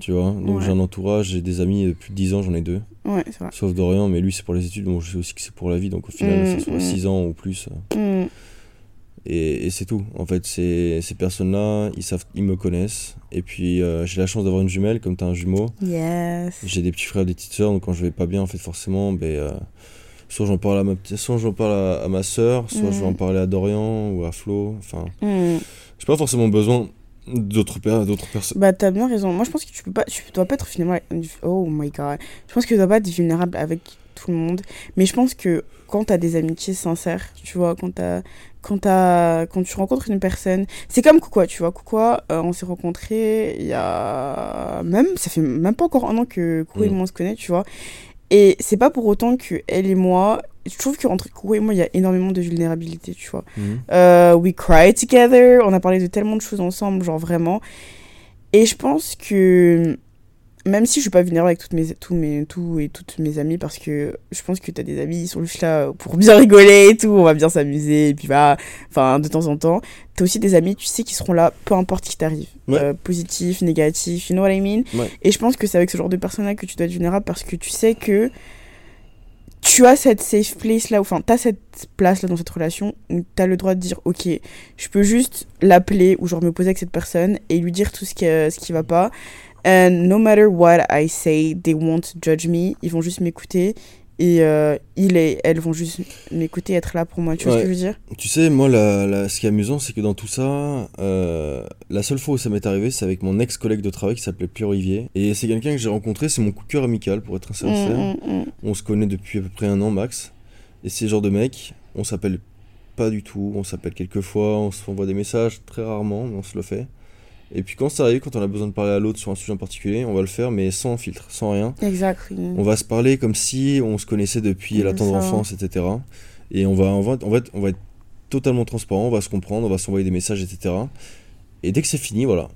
B: Tu vois, donc j'ai un entourage, j'ai des amis depuis 10 ans, j'en ai deux.
A: Ouais, c'est vrai.
B: Sauf Dorian, mais lui c'est pour les études, bon je sais aussi que c'est pour la vie, donc au final, mm, ça soit 6 mm. ans ou plus. Mm. Et, et c'est tout. En fait, ces personnes-là, ils, savent, ils me connaissent. Et puis, euh, j'ai la chance d'avoir une jumelle, comme tu as un jumeau.
A: Yes.
B: J'ai des petits frères, des petites sœurs, donc quand je vais pas bien, en fait, forcément, ben, euh, soit j'en parle à ma soit j'en parle à, ma sœur, soit je vais en mm. parler à Dorian ou à Flo. Enfin, mm. j'ai pas forcément besoin d'autres d'autres personnes.
A: Bah t'as bien raison. Moi je pense que tu peux pas, tu dois pas être vulnérable. Oh my god. Je pense que tu dois pas être vulnérable avec tout le monde. Mais je pense que quand t'as des amitiés sincères, tu vois, quand t'as quand, as, quand tu rencontres une personne, c'est comme Koukoua, tu vois. Koukoua, euh, on s'est rencontrés il y a même, ça fait même pas encore un an que Koukoua et mm. moi on se connaît, tu vois. Et c'est pas pour autant que elle et moi, je trouve qu'entre Koukou et moi, il y a énormément de vulnérabilité, tu vois. Mhm. Euh, we cry together, on a parlé de tellement de choses ensemble, genre vraiment. Et je pense que même si je suis pas vulnérable avec toutes mes, tous mes, tous et toutes mes amies, parce que je pense que tu as des amis, ils sont juste là pour bien rigoler et tout, on va bien s'amuser, et puis bah, enfin, de temps en temps. Tu as aussi des amis, tu sais, qui seront là, peu importe qui t'arrive. Euh, positif, négatif, you know what I mean? Et je pense que c'est avec ce genre de personnes-là que tu dois être vulnérable parce que tu sais que tu as cette safe place là, enfin, tu as cette place là dans cette relation où tu as le droit de dire, ok, je peux juste l'appeler ou genre me poser avec cette personne et lui dire tout ce qui, ce qui va pas And no matter what I say, they won't judge me. Ils vont juste m'écouter. Et euh, il et elles vont juste m'écouter, être là pour moi. Tu vois ce que je veux dire?
B: Tu sais, moi, la, ce qui est amusant, c'est que dans tout ça, euh, la seule fois où ça m'est arrivé, c'est avec mon ex-collègue de travail qui s'appelait Pierre Olivier. Et c'est quelqu'un que j'ai rencontré, c'est mon coup de cœur amical, pour être sincère. Mm, mm, mm. On se connaît depuis à peu près un an max. Et c'est le genre de mec, on s'appelle pas du tout, on s'appelle quelques fois, on se envoie des messages très rarement, mais on se le fait. Et puis quand ça arrive, quand on a besoin de parler à l'autre sur un sujet en particulier, on va le faire, mais sans filtre, sans rien.
A: Exactement.
B: On va se parler comme si on se connaissait depuis la tendre enfance, etc. Et on va, on va, on va, on va être totalement transparent, on va se comprendre, on va s'envoyer des messages, etc. Et dès que c'est fini, voilà,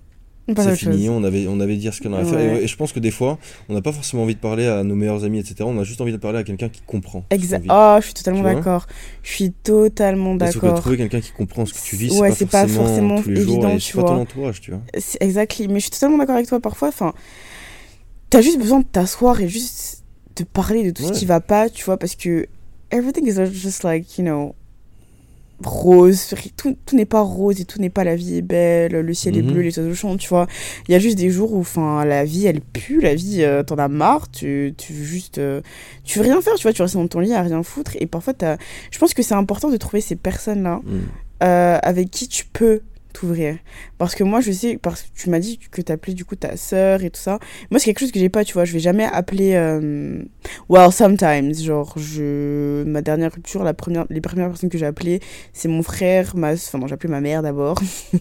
B: c'est fini, on avait, on avait dit ce qu'on avait à faire. Et, je pense que des fois, on n'a pas forcément envie de parler à nos meilleurs amis, etc. On a juste envie de parler à quelqu'un qui comprend.
A: Exact. Oh, je suis totalement d'accord. Je suis totalement d'accord.
B: Que trouver quelqu'un qui comprend ce que tu vis, ouais, c'est pas, forcément, tous les évident, jours, tu vois. pas ton entourage, tu vois.
A: Exactement. Mais je suis totalement d'accord avec toi. Parfois, enfin, t'as juste besoin de t'asseoir et juste de parler de tout ce qui va pas, tu vois, parce que everything is just like, you know, rose, tout, tout n'est pas rose et tout n'est pas la vie est belle, le ciel est mhm. bleu, les oiseaux chantent, tu vois. Il y a juste des jours où enfin la vie elle pue, la vie euh, t'en as marre, tu, tu veux juste euh, tu veux rien faire, tu vois, tu restes dans ton lit à rien foutre et parfois je pense que c'est important de trouver ces personnes là mhm. euh, avec qui tu peux t'ouvrir. Parce que moi, je sais, parce que tu m'as dit que t'appelais du coup ta sœur et tout ça. Moi, c'est quelque chose que j'ai pas, tu vois. Je vais jamais appeler. Euh... Well, sometimes. Genre, je... ma dernière rupture, la première... les premières personnes que j'ai appelées, c'est mon frère, ma. Enfin, j'ai appelé ma mère d'abord.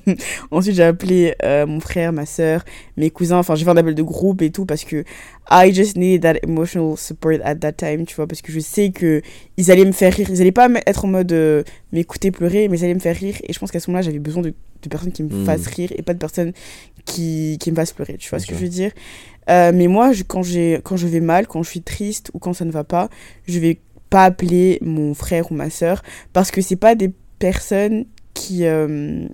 A: <laughs> Ensuite, j'ai appelé euh, mon frère, ma sœur, mes cousins. Enfin, j'ai fait un appel de groupe et tout parce que I just needed that emotional support at that time, tu vois. Parce que je sais que ils allaient me faire rire. Ils allaient pas être en mode euh, m'écouter pleurer, mais ils allaient me faire rire. Et je pense qu'à ce moment-là, j'avais besoin de de personnes qui me hmm. fassent rire et pas de personnes qui, qui me fassent pleurer. Tu vois ce que je veux dire? Euh, Mais moi, je, quand, quand je vais mal, quand je suis triste ou quand ça ne va pas, je vais pas appeler mon frère ou ma soeur parce que c'est pas des personnes qui. Euh,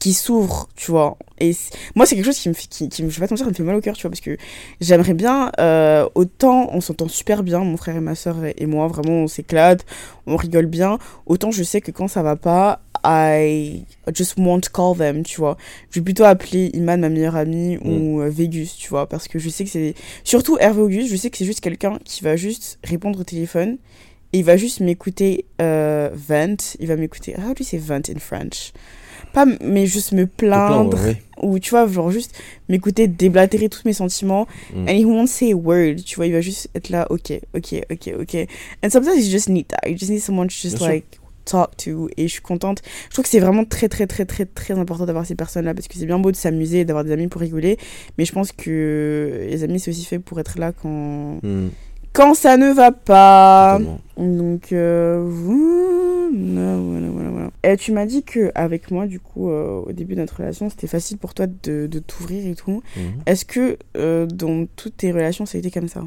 A: qui s'ouvrent, tu vois. Et moi, c'est quelque chose qui me, qui, qui, je vais pas te mentir, ça me fait mal au cœur, tu vois, parce que j'aimerais bien, euh, autant on s'entend super bien, mon frère et ma soeur et moi, vraiment, on s'éclate, on rigole bien, autant je sais que quand ça va pas, I just won't call them, tu vois. Je vais plutôt appeler Iman, ma meilleure amie, ou mm. euh, Vegas, tu vois, parce que je sais que c'est... Surtout Hervé Auguste, je sais que c'est juste quelqu'un qui va juste répondre au téléphone, et il va juste m'écouter euh, vent, il va m'écouter... Ah, lui, c'est vent in French. Pas, mais juste me plaindre. Ou tu vois, genre juste m'écouter déblatérer tous mes sentiments. Mm. And he won't say a word. Tu vois, il va juste être là, ok, ok, ok, ok. And sometimes you just need that. You just need someone to just like talk to et je suis contente. Je trouve que c'est vraiment très très très très très important d'avoir ces personnes-là parce que c'est bien beau de s'amuser, d'avoir des amis pour rigoler, mais je pense que les amis c'est aussi fait pour être là quand hmm. quand ça ne va pas. Donc euh, voilà, voilà, voilà. Et tu m'as dit que avec moi du coup euh, au début de notre relation c'était facile pour toi de, de t'ouvrir et tout. Mhm. Est-ce que euh, dans toutes tes relations ça a été comme ça?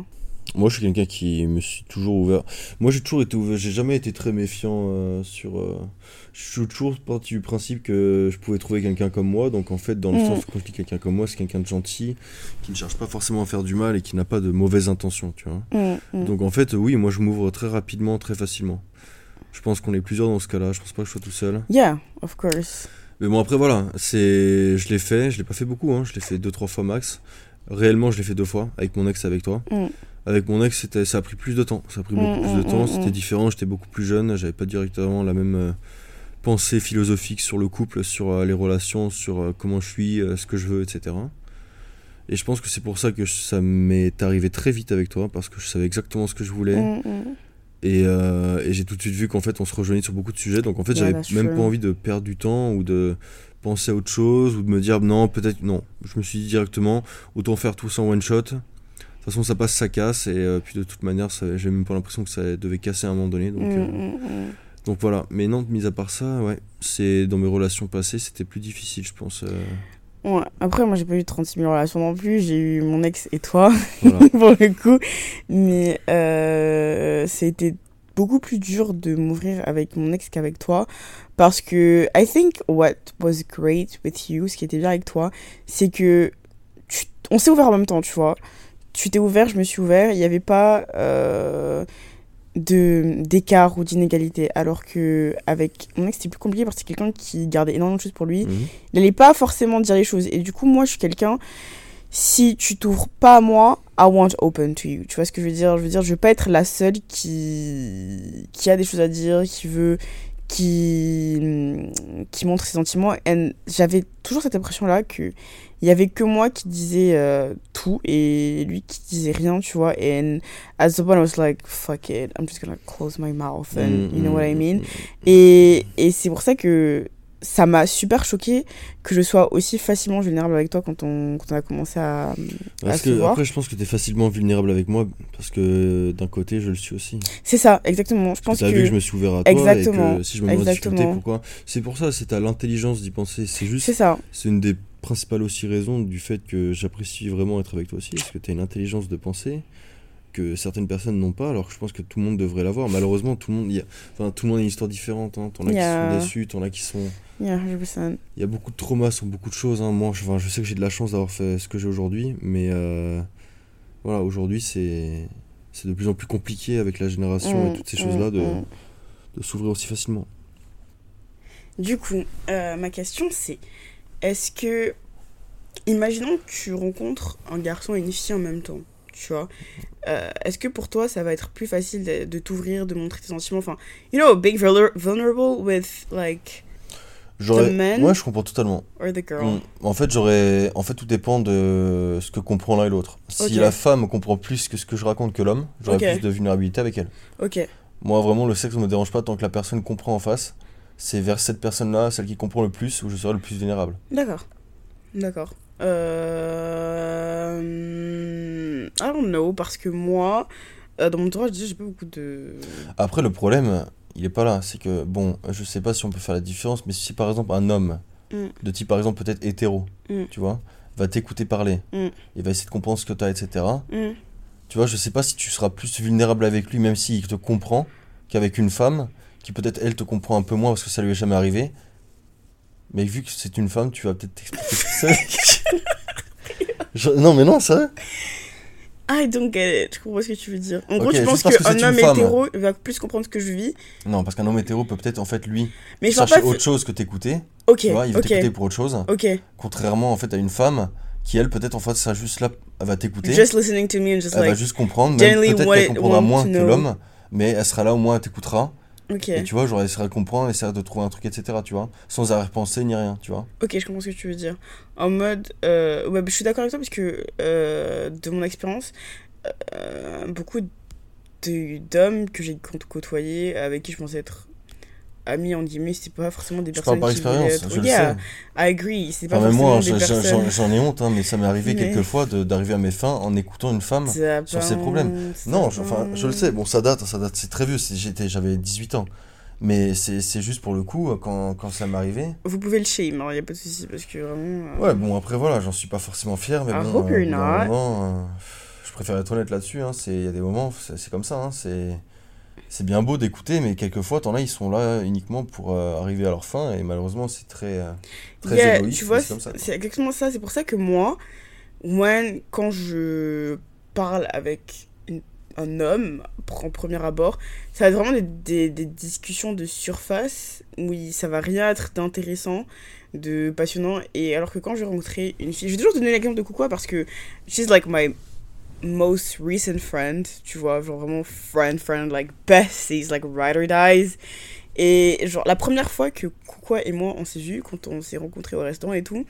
B: Moi, je suis quelqu'un qui me suis toujours ouvert. Moi, j'ai toujours été ouvert. J'ai jamais été très méfiant euh, sur. Euh, je suis toujours parti du principe que je pouvais trouver quelqu'un comme moi. Donc, en fait, dans le mm. sens où quand je dis quelqu'un comme moi, c'est quelqu'un de gentil, qui ne cherche pas forcément à faire du mal et qui n'a pas de mauvaises intentions, tu vois. Mm, mm. Donc, en fait, oui, moi, je m'ouvre très rapidement, très facilement. Je pense qu'on est plusieurs dans ce cas-là. Je pense pas que je sois tout seul.
A: Yeah, of course.
B: Mais bon, après, voilà. c'est Je l'ai fait. Je l'ai pas fait beaucoup. Hein. Je l'ai fait deux, trois fois max. Réellement, je l'ai fait deux fois avec mon ex, avec toi. Avec mon ex, c'était, ça a pris plus de temps. Ça a pris beaucoup mm, plus de mm, temps. Mm, c'était différent. J'étais beaucoup plus jeune. J'avais pas directement la même euh, pensée philosophique sur le couple, sur euh, les relations, sur euh, comment je suis, ce que je veux, etc. Et je pense que c'est pour ça que ça m'est arrivé très vite avec toi, parce que je savais exactement ce que je voulais. Et, et j'ai tout de suite vu qu'en fait, on se rejoignait sur beaucoup de sujets. Donc en fait, j'avais même pas envie de perdre du temps ou de penser à autre chose ou de me dire non, peut-être non. Je me suis dit directement, autant faire tout ça en one shot de toute façon, ça passe, ça casse, et euh, puis de toute manière, j'ai même pas l'impression que ça devait casser à un moment donné. Donc, mm, euh, mm, mm. donc voilà. Mais non, mis à part ça, ouais, c'est dans mes relations passées, c'était plus difficile, je pense.
A: Ouais. Après, moi, j'ai pas eu 36 000 relations non plus. J'ai eu mon ex et toi, <laughs> pour le coup. Mais euh, c'était beaucoup plus dur de m'ouvrir avec mon ex qu'avec toi. Parce que, I think what was great with you, ce qui était bien avec toi, c'est que on s'est ouvert en même temps, tu vois tu t'es ouvert, je me suis ouvert, il n'y avait pas euh, de d'écart ou d'inégalité. Alors que avec mon ex, c'était plus compliqué parce que c'est quelqu'un qui gardait énormément de choses pour lui. Mhm. Il n'allait pas forcément dire les choses. Et du coup, moi, je suis quelqu'un, si tu t'ouvres pas à moi, I want open to you. Tu vois ce que je veux dire? Je veux dire, je veux pas être la seule qui, qui a des choses à dire, qui veut qui, qui montre ses sentiments. Et j'avais toujours cette impression-là que il y avait que moi qui disais euh, tout et lui qui disait rien, tu vois. Et at the point, I was like, fuck it, I'm just gonna close my mouth and you know what I mm, mean? Mm, mm, et, et c'est pour ça que ça m'a super choqué que je sois aussi facilement vulnérable avec toi quand on, quand on a commencé à,
B: parce que, Après, je pense que tu es facilement vulnérable avec moi parce que d'un côté, je le suis aussi.
A: C'est ça, exactement. Je pense
B: que...
A: as
B: vu que je me suis ouvert à toi exactement. et que si je me mets en difficulté, pourquoi C'est pour ça, c'est à l'intelligence d'y penser. C'est juste...
A: C'est ça.
B: C'est une des principale aussi raison du fait que j'apprécie vraiment être avec toi aussi, parce que tu as une intelligence de pensée que certaines personnes n'ont pas, alors que je pense que tout le monde devrait l'avoir. Malheureusement, tout le monde, y a, enfin, tout le monde a une histoire différente. Hein. T'en as qui sont déçus, t'en as qui sont.
A: Il
B: y a beaucoup de traumas sur beaucoup de choses. Hein. Moi, je, je sais que j'ai de la chance d'avoir fait ce que j'ai aujourd'hui, mais euh, voilà, aujourd'hui, c'est c'est de plus en plus compliqué avec la génération et mm, toutes ces choses-là mm, de, mm. de s'ouvrir aussi facilement.
A: Du coup, euh, ma question c'est est-ce que. Imaginons que tu rencontres un garçon et une fille en même temps, tu vois. Euh, est-ce que pour toi, ça va être plus facile de, t'ouvrir, de montrer tes sentiments? Enfin, you know, being vulnerable with, like.
B: The man ouais, je comprends totalement.
A: Or the girl? Mm.
B: En fait, j'aurais. En fait, tout dépend de ce que comprend l'un et l'autre. Si la femme comprend plus que ce que je raconte que l'homme, j'aurai plus de vulnérabilité avec elle.
A: Ok.
B: Moi, vraiment, le sexe ne me dérange pas tant que la personne comprend en face c'est vers cette personne-là, celle qui comprend le plus, où je serai le plus vulnérable.
A: D'accord. D'accord. Euh... I don't know, parce que moi, euh, dans mon entourage, déjà, j'ai pas beaucoup de.
B: Après, le problème, il est pas là. C'est que, bon, je sais pas si on peut faire la différence, mais si par exemple un homme, mm. de type par exemple peut-être hétéro, mm. tu vois, va t'écouter parler, mm. il va essayer de comprendre ce que tu as, etc. Tu vois, je sais pas si tu seras plus vulnérable avec lui, même s'il te comprend, qu'avec une femme qui peut-être elle te comprend un peu moins parce que ça lui est jamais arrivé. Mais vu que c'est une femme, tu vas peut-être t'expliquer ça. <laughs> non, mais non, ça.
A: I don't get it. Je comprends ce que tu veux dire. En gros, tu penses qu'un homme hétéro va plus comprendre ce que je vis
B: Non, parce qu'un homme hétéro peut peut-être en fait lui mais chercher autre chose que t'écouter.
A: Ok.
B: Tu vois, il
A: va
B: t'écouter pour autre chose.
A: Ok.
B: Contrairement en fait à une femme qui elle peut-être en fait ça juste là, elle va t'écouter.
A: Just listening to me and just
B: elle va juste comprendre. Peut-être qu'elle comprendra moins que l'homme, mais elle sera là au moins, elle t'écoutera Et tu vois, genre, essayer de comprendre, essayer de trouver un truc, etc. Tu vois, sans arrière-pensée ni rien, tu vois.
A: Ok, je comprends ce que tu veux dire. En mode, euh, ouais, je suis d'accord avec toi parce que euh, de mon expérience, euh, beaucoup d'hommes que j'ai côtoyés, avec qui je pensais être amis en guillemets c'est pas forcément des personnes
B: par
A: qui
B: expérience je le sais.
A: I agree c'est pas forcément
B: moi j'en ai honte hein, mais ça m'est arrivé quelques fois d'arriver à mes fins en écoutant une femme sur ses problèmes. non je, enfin je le sais. Bon ça date ça date c'est très vieux j'étais j'avais 18 ans. Mais c'est juste pour le coup quand, quand ça m'arrivait
A: vous pouvez le shame il hein, n'y a pas de souci parce que vraiment
B: euh, ouais bon après voilà j'en suis pas forcément fier mais
A: I
B: bon
A: you're not.
B: Euh, je préfère être honnête là-dessus hein, il y a des moments c'est comme ça hein, c'est c'est bien beau d'écouter, mais quelquefois, t'en as, ils sont là uniquement pour euh, arriver à leur fin, et malheureusement, c'est très, euh, très égoïste.
A: Tu vois, c'est exactement ça. C'est pour ça que moi, quand je parle avec un homme, en premier abord, ça va être vraiment des, des, discussions de surface, où ça va rien être d'intéressant, de passionnant, et alors que quand je rencontrer une fille, je vais toujours donner l'exemple de Koukoua parce que she's like my most recent friend, tu vois, genre vraiment friend, friend, like besties, like ride or dies. Et genre, la première fois que Koukoua et moi on s'est vus, quand on s'est rencontrés au restaurant et tout,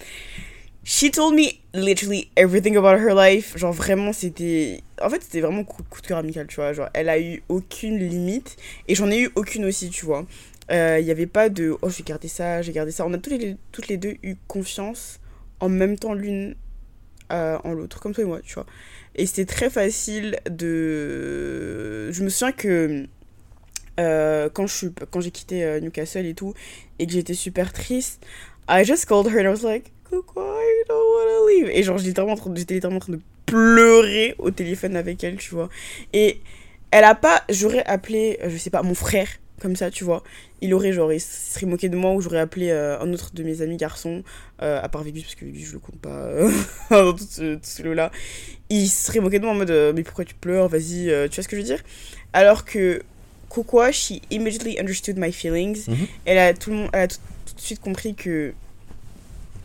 A: she told me literally everything about her life. Genre, vraiment, c'était. En fait, c'était vraiment coup, coup, de cœur amical, tu vois. Genre, elle a eu aucune limite et j'en ai eu aucune aussi, tu vois. Il euh, n'y avait pas de oh, j'ai gardé ça, j'ai gardé ça. On a toutes les, toutes les deux eu confiance en même temps l'une euh, en l'autre, comme toi et moi, tu vois. Et c'était très facile de. Je me souviens que euh, quand, je suis, quand j'ai quitté euh, Newcastle et tout, et que j'étais super triste, I just called her and I was like, Pourquoi I don't wanna leave. Et genre, j'étais littéralement, en train de pleurer au téléphone avec elle, tu vois. Et elle a pas. J'aurais appelé, je sais pas, mon frère comme ça, tu vois. Il aurait, genre, il serait moqué de moi ou j'aurais appelé euh, un autre de mes amis garçons, euh, à part Vigus, parce que je le compte pas euh, <laughs> dans tout ce, tout là Il serait moqué de moi en mode, mais pourquoi tu pleures, vas-y, tu vois ce que je veux dire? Alors que Kokwa, she immediately understood my feelings. Mhm. Elle a, tout, le monde, elle a tout, de suite compris que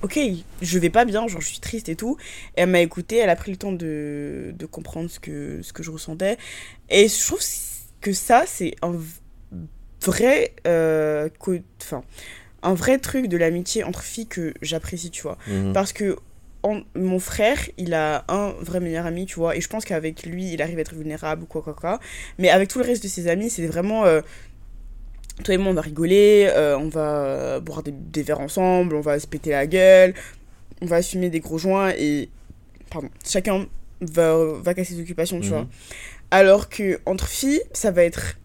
A: ok, je vais pas bien, genre je suis triste et tout. Elle m'a écouté, elle a pris le temps de, de comprendre ce que, ce que je ressentais. Et je trouve que ça, c'est un vrai euh, enfin un vrai truc de l'amitié entre filles que j'apprécie tu vois mhm. parce que mon frère il a un vrai meilleur ami tu vois et je pense qu'avec lui il arrive à être vulnérable ou quoi quoi quoi mais avec tout le reste de ses amis c'est vraiment euh, toi et moi on va rigoler euh, on va boire des, verres ensemble on va se péter la gueule on va fumer des gros joints et pardon chacun va, va casser ses occupations tu mhm. vois alors que entre filles ça va être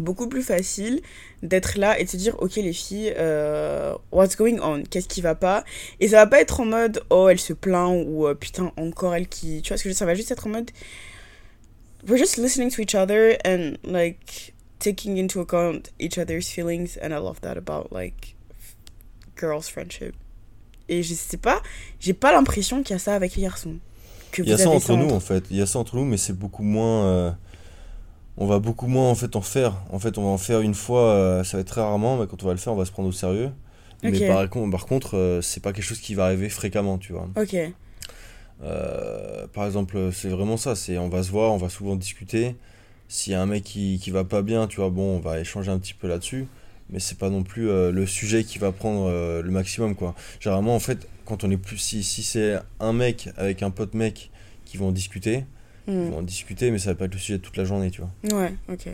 A: beaucoup plus facile d'être là et de se dire ok les filles euh, what's going on? Qu'est-ce qui va pas? Et ça va pas être en mode oh elle se plaint ou euh, putain encore elle qui tu vois ce que je veux ça va juste être en mode we're just listening to each other and like taking into account each other's feelings and I love that about like girls friendship. Et je sais pas j'ai pas l'impression qu'il y a ça avec les garçons.
B: Que il y a ça entre nous en fait. Il y a ça entre nous mais c'est beaucoup moins euh, on va beaucoup moins en fait en faire. En fait, on va en faire une fois, euh, ça va être très rarement, mais quand on va le faire, on va se prendre au sérieux. Mais par, par contre, euh, c'est pas quelque chose qui va arriver fréquemment, tu vois.
A: Ok.
B: Euh, par exemple, c'est vraiment ça. C'est on va se voir, on va souvent discuter. S'il y a un mec qui, qui va pas bien, tu vois, bon, on va échanger un petit peu là-dessus. Mais c'est pas non plus le sujet qui va prendre le maximum, quoi. Généralement, en fait, quand on est plus. Si, si c'est un mec avec un pote mec qui vont discuter, on va en discuter, mais ça va pas être le sujet de toute la journée, tu
A: vois. Ouais, ok.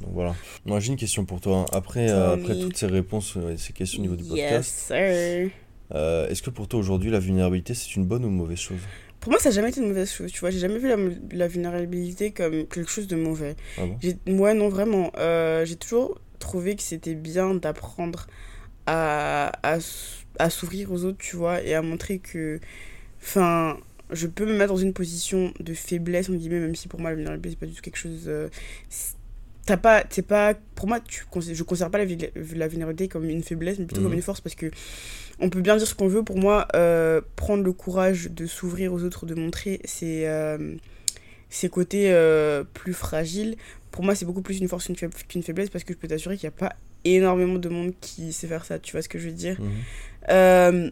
B: Donc voilà. Moi, j'ai une question pour toi. Hein. Après, euh, après toutes ces réponses et ces questions au niveau du podcast,
A: yes,
B: euh, est-ce que pour toi aujourd'hui, la vulnérabilité, c'est une bonne ou une mauvaise chose?
A: Pour moi, ça n'a jamais été une mauvaise chose. Tu vois, j'ai jamais vu la, vulnérabilité comme quelque chose de mauvais.
B: Ah bon?
A: Moi, non, vraiment. Euh, j'ai toujours trouvé que c'était bien d'apprendre à, à, à s'ouvrir aux autres, tu vois, et à montrer que. Enfin, je peux me mettre dans une position de faiblesse, on guillemets, même si pour moi la vulnérabilité, c'est pas du tout quelque chose. Euh, t'as pas. C'est pas. Pour moi, tu, je considère pas la, la vulnérabilité comme une faiblesse, mais plutôt comme mhm. une force parce que on peut bien dire ce qu'on veut. Pour moi, euh, prendre le courage de s'ouvrir aux autres, de montrer ses, euh, ses côtés plus fragiles, pour moi, c'est beaucoup plus une force qu'une faiblesse parce que je peux t'assurer qu'il n'y a pas énormément de monde qui sait faire ça. Tu vois ce que je veux dire? Mhm.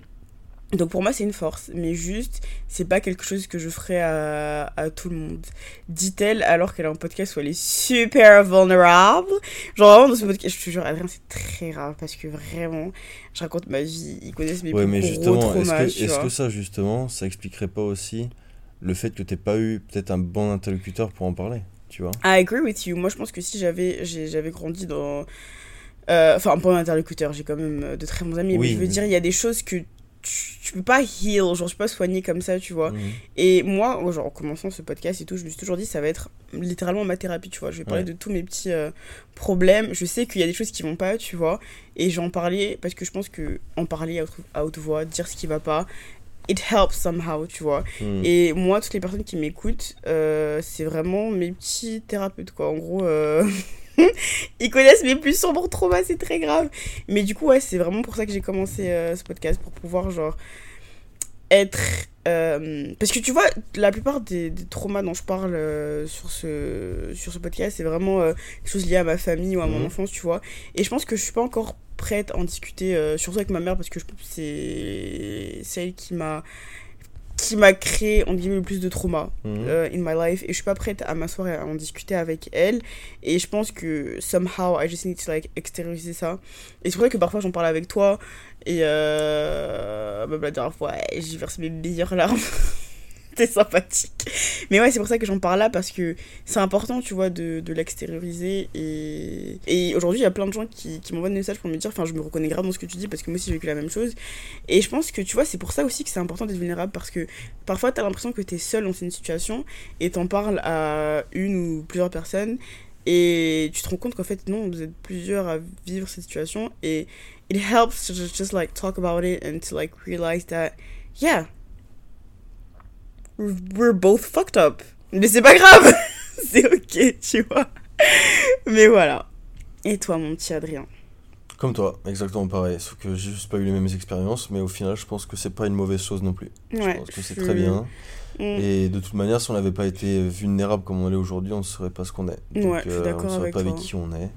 A: Donc pour moi, c'est une force, mais juste, c'est pas quelque chose que je ferais à, à tout le monde. Dit-elle alors qu'elle a un podcast où elle est super vulnérable. Genre vraiment dans ce podcast, je te jure, Adrien, c'est très grave parce que vraiment, je raconte ma vie, ils connaissent mes ouais, plus mais justement,
B: Est-ce que, est que, ça, justement, ça expliquerait pas aussi le fait que t'aies pas eu peut-être un bon interlocuteur pour en parler, tu vois?
A: I agree with you. Moi, je pense que si j'avais j'avais grandi dans... Euh, enfin, un bon interlocuteur, j'ai quand même de très bons amis, mais je veux dire, il y a des choses que tu, peux pas heal, genre, je peux pas soigner comme ça, tu vois. Mhm. Et moi, genre, en commençant ce podcast et tout, je me suis toujours dit, ça va être littéralement ma thérapie, tu vois. Je vais parler de tous mes petits euh, problèmes. Je sais qu'il y a des choses qui vont pas, tu vois. Et j'en parlais parce que je pense que en parler à haute, voix, dire ce qui va pas, it helps somehow, tu vois. Mhm. Et moi, toutes les personnes qui m'écoutent, euh, c'est vraiment mes petits thérapeutes, quoi. En gros, euh, <laughs> <laughs> ils connaissent mes plus sombres traumas, c'est très grave. Mais du coup, ouais, c'est vraiment pour ça que j'ai commencé euh, ce podcast, pour pouvoir, genre, être. Euh, parce que tu vois, la plupart des, traumas dont je parle euh, sur, ce, sur ce podcast, c'est vraiment des choses liées à ma famille ou à mon mhm. enfance, tu vois. Et je pense que je suis pas encore prête à en discuter, surtout avec ma mère, parce que je pense que c'est celle qui m'a qui m'a créé on dit le plus de trauma mhm. euh, in my life. Et je suis pas prête à m'asseoir et à en discuter avec elle. Et je pense que somehow I just need to like extérioriser ça. Et c'est vrai que parfois j'en parle avec toi. Et euh, bah, la dernière fois j'ai versé mes meilleures larmes <laughs> sympathique. Mais ouais, c'est pour ça que j'en parle là, parce que c'est important, tu vois, de, de l'extérioriser. Et, et aujourd'hui, il y a plein de gens qui, qui m'envoient des messages pour me dire, enfin, je me reconnais grave dans ce que tu dis, parce que moi aussi j'ai vécu la même chose. Et je pense que, tu vois, c'est pour ça aussi que c'est important d'être vulnérable, parce que parfois, t'as l'impression que t'es seul dans une situation, et t'en parles à une ou plusieurs personnes, et tu te rends compte qu'en fait, non, vous êtes plusieurs à vivre cette situation, et it helps to just, just like talk about it and to like realize that, yeah, we're both fucked up. Mais c'est pas grave, <laughs> c'est ok, tu vois. Mais voilà. Et toi, mon petit Adrien?
B: Comme toi, exactement pareil. Sauf que j'ai juste pas eu les mêmes expériences, mais au final, je pense que c'est pas une mauvaise chose non plus. je pense que c'est très bien. Mm. Et de toute manière, si on n'avait pas été vulnérable comme on l'est aujourd'hui, on ne serait pas ce qu'on est. Donc, ouais, je suis euh, on ne serait pas avec qui on est.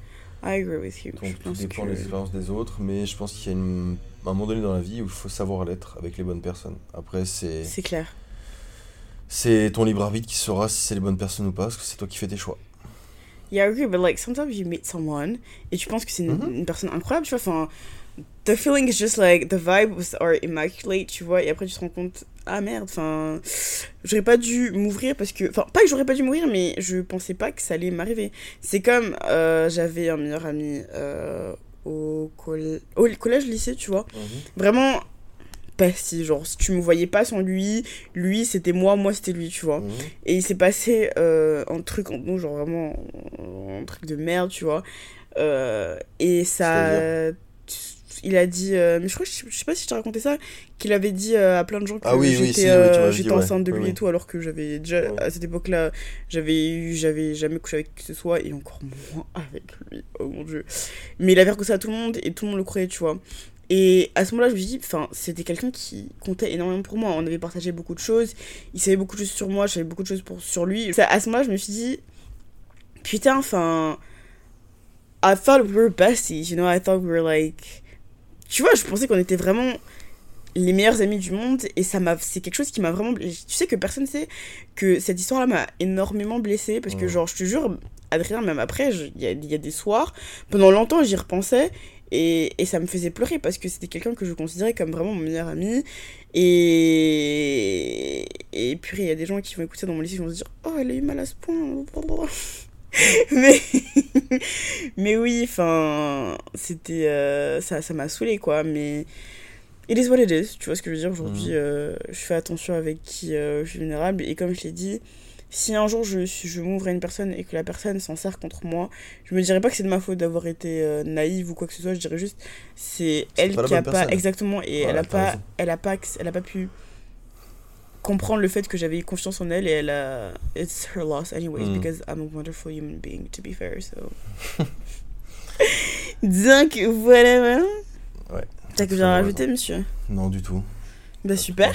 A: I agree with you.
B: Donc tout dépend des expériences des autres, mais je pense qu'il y a un moment donné dans la vie où il faut savoir l'être avec les bonnes personnes. Après, c'est.
A: C'est clair
B: c'est ton libre arbitre qui saura si c'est les bonnes personnes ou pas, parce que c'est toi qui fais tes choix.
A: Yeah, agree, but like sometimes you meet someone et tu penses que c'est une, mm-hmm. personne incroyable, tu vois, enfin, the feeling is just like the vibe was are immaculate, tu vois, et après tu te rends compte, ah merde, enfin, j'aurais pas dû m'ouvrir parce que, enfin, pas que j'aurais pas dû mourir, mais je pensais pas que ça allait m'arriver. C'est comme, euh, j'avais un meilleur ami euh, au, au collège, lycée, tu vois, mm-hmm. vraiment si genre si tu me voyais pas sans lui lui c'était moi moi c'était lui tu vois. Mhm. et il s'est passé euh, un truc en nous genre vraiment un truc de merde tu vois. Euh, et ça il a dit euh, mais je crois je sais pas si je t'ai raconté ça qu'il avait dit à plein de gens que ah j'étais enceinte de lui et tout alors que j'avais déjà à cette époque là j'avais j'avais jamais couché avec qui que ce soit et encore moins <laughs> avec lui oh mon dieu. Mais il avait ça à tout le monde et tout le monde le croyait tu vois et à ce moment-là, je me suis dit, enfin, c'était quelqu'un qui comptait énormément pour moi. On avait partagé beaucoup de choses. Il savait beaucoup de choses sur moi, je savais beaucoup de choses pour, sur lui. À ce moment-là, je me suis dit, putain, enfin, I thought we were besties, you know, I thought we were like. Tu vois, je pensais qu'on était vraiment les meilleurs amis du monde et ça m'a c'est quelque chose qui m'a vraiment tu sais que personne sait que cette histoire là m'a énormément blessée parce que genre je te jure Adrien même après il y a, des soirs pendant longtemps j'y repensais et, et, ça me faisait pleurer parce que c'était quelqu'un que je considérais comme vraiment mon meilleur ami. Et, et puis il y a des gens qui vont écouter dans mon lycée qui vont se dire Oh, elle a eu mal à ce point. <laughs> mais, <laughs> mais oui, enfin, c'était. Euh, ça ça m'a saoulé quoi. Mais it is what it is. Tu vois ce que je veux dire Aujourd'hui, mmh. euh, je fais attention avec qui euh, je suis vulnérable. Et comme je l'ai dit, si un jour je, je m'ouvre à une personne et que la personne s'en sert contre moi, je me dirais pas que c'est de ma faute d'avoir été euh, naïve ou quoi que ce soit, je dirais juste c'est elle qui a pas exactement et elle a pas elle a pas elle a pas pu comprendre le fait que j'avais confiance en elle et elle a it's her loss anyways mm. because I'm a wonderful human being to be fair so. <laughs> Donc voilà ouais t'as que bien rajouter monsieur?
B: Non du tout
A: bah super.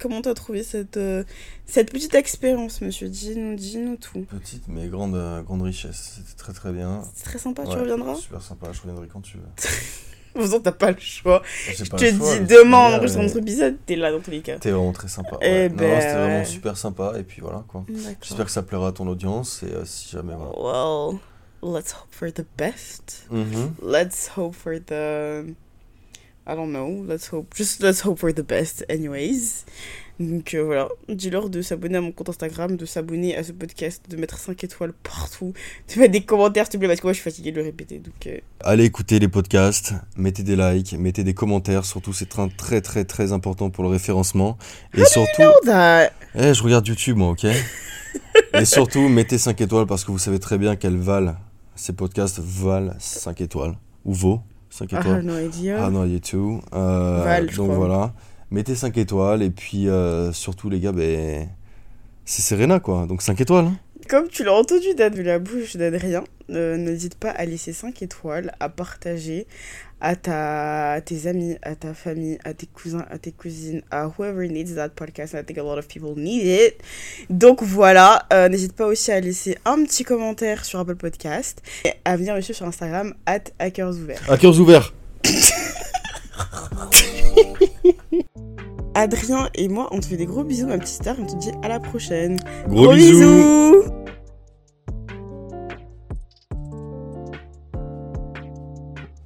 A: Comment t'as trouvé cette, euh, cette petite expérience, monsieur? Dis-nous dis tout.
B: Petite mais grande, euh, grande richesse. C'était très très bien.
A: C'est très sympa, tu reviendras?
B: Super sympa, je reviendrai quand tu veux. <laughs>
A: Faisant, t'as pas le choix. Je te dis demain, on enregistre notre épisode, t'es là dans tous les cas.
B: T'es vraiment très sympa. Eh ben, c'était vraiment super sympa. Et puis voilà, quoi. J'espère que ça plaira à ton audience. Et euh, si jamais, voilà.
A: Well, let's hope for the best. Mm-hmm. Let's hope for the. I don't know. Let's hope. Just let's hope for the best, anyways. Donc euh, voilà, dis-leur de s'abonner à mon compte Instagram, de s'abonner à ce podcast, de mettre 5 étoiles partout, de mettre des commentaires s'il te plaît, parce que moi je suis fatiguée de le répéter. Donc, euh.
B: Allez écouter les podcasts, mettez des likes, mettez des commentaires, surtout c'est très très très très important pour le référencement. Et surtout... Eh, je regarde YouTube moi, ok? Et surtout, mettez 5 étoiles parce que vous savez très bien qu'elles valent, ces podcasts valent 5 étoiles, ou vaut 5 étoiles. Ah, no idea. Ah, non, you too. Euh, donc voilà mettez 5 étoiles. Et puis, euh, surtout, les gars, ben, c'est Serena, quoi. Donc 5 étoiles. Hein.
A: Comme tu l'as entendu de la bouche d'Adrien, euh, n'hésite pas à laisser 5 étoiles, à partager à, ta, tes amis, à ta famille, à tes cousins, à tes cousines, à whoever needs that podcast. I think a lot of people need it. Donc voilà, euh, n'hésite pas aussi à laisser un petit commentaire sur Apple Podcast et à venir me suivre sur Instagram, at hackersouverts.
B: Hackersouverts <laughs>
A: Adrien et moi, on te fait des gros bisous, ma petite star, on te dit à la prochaine.
B: Gros, bisous.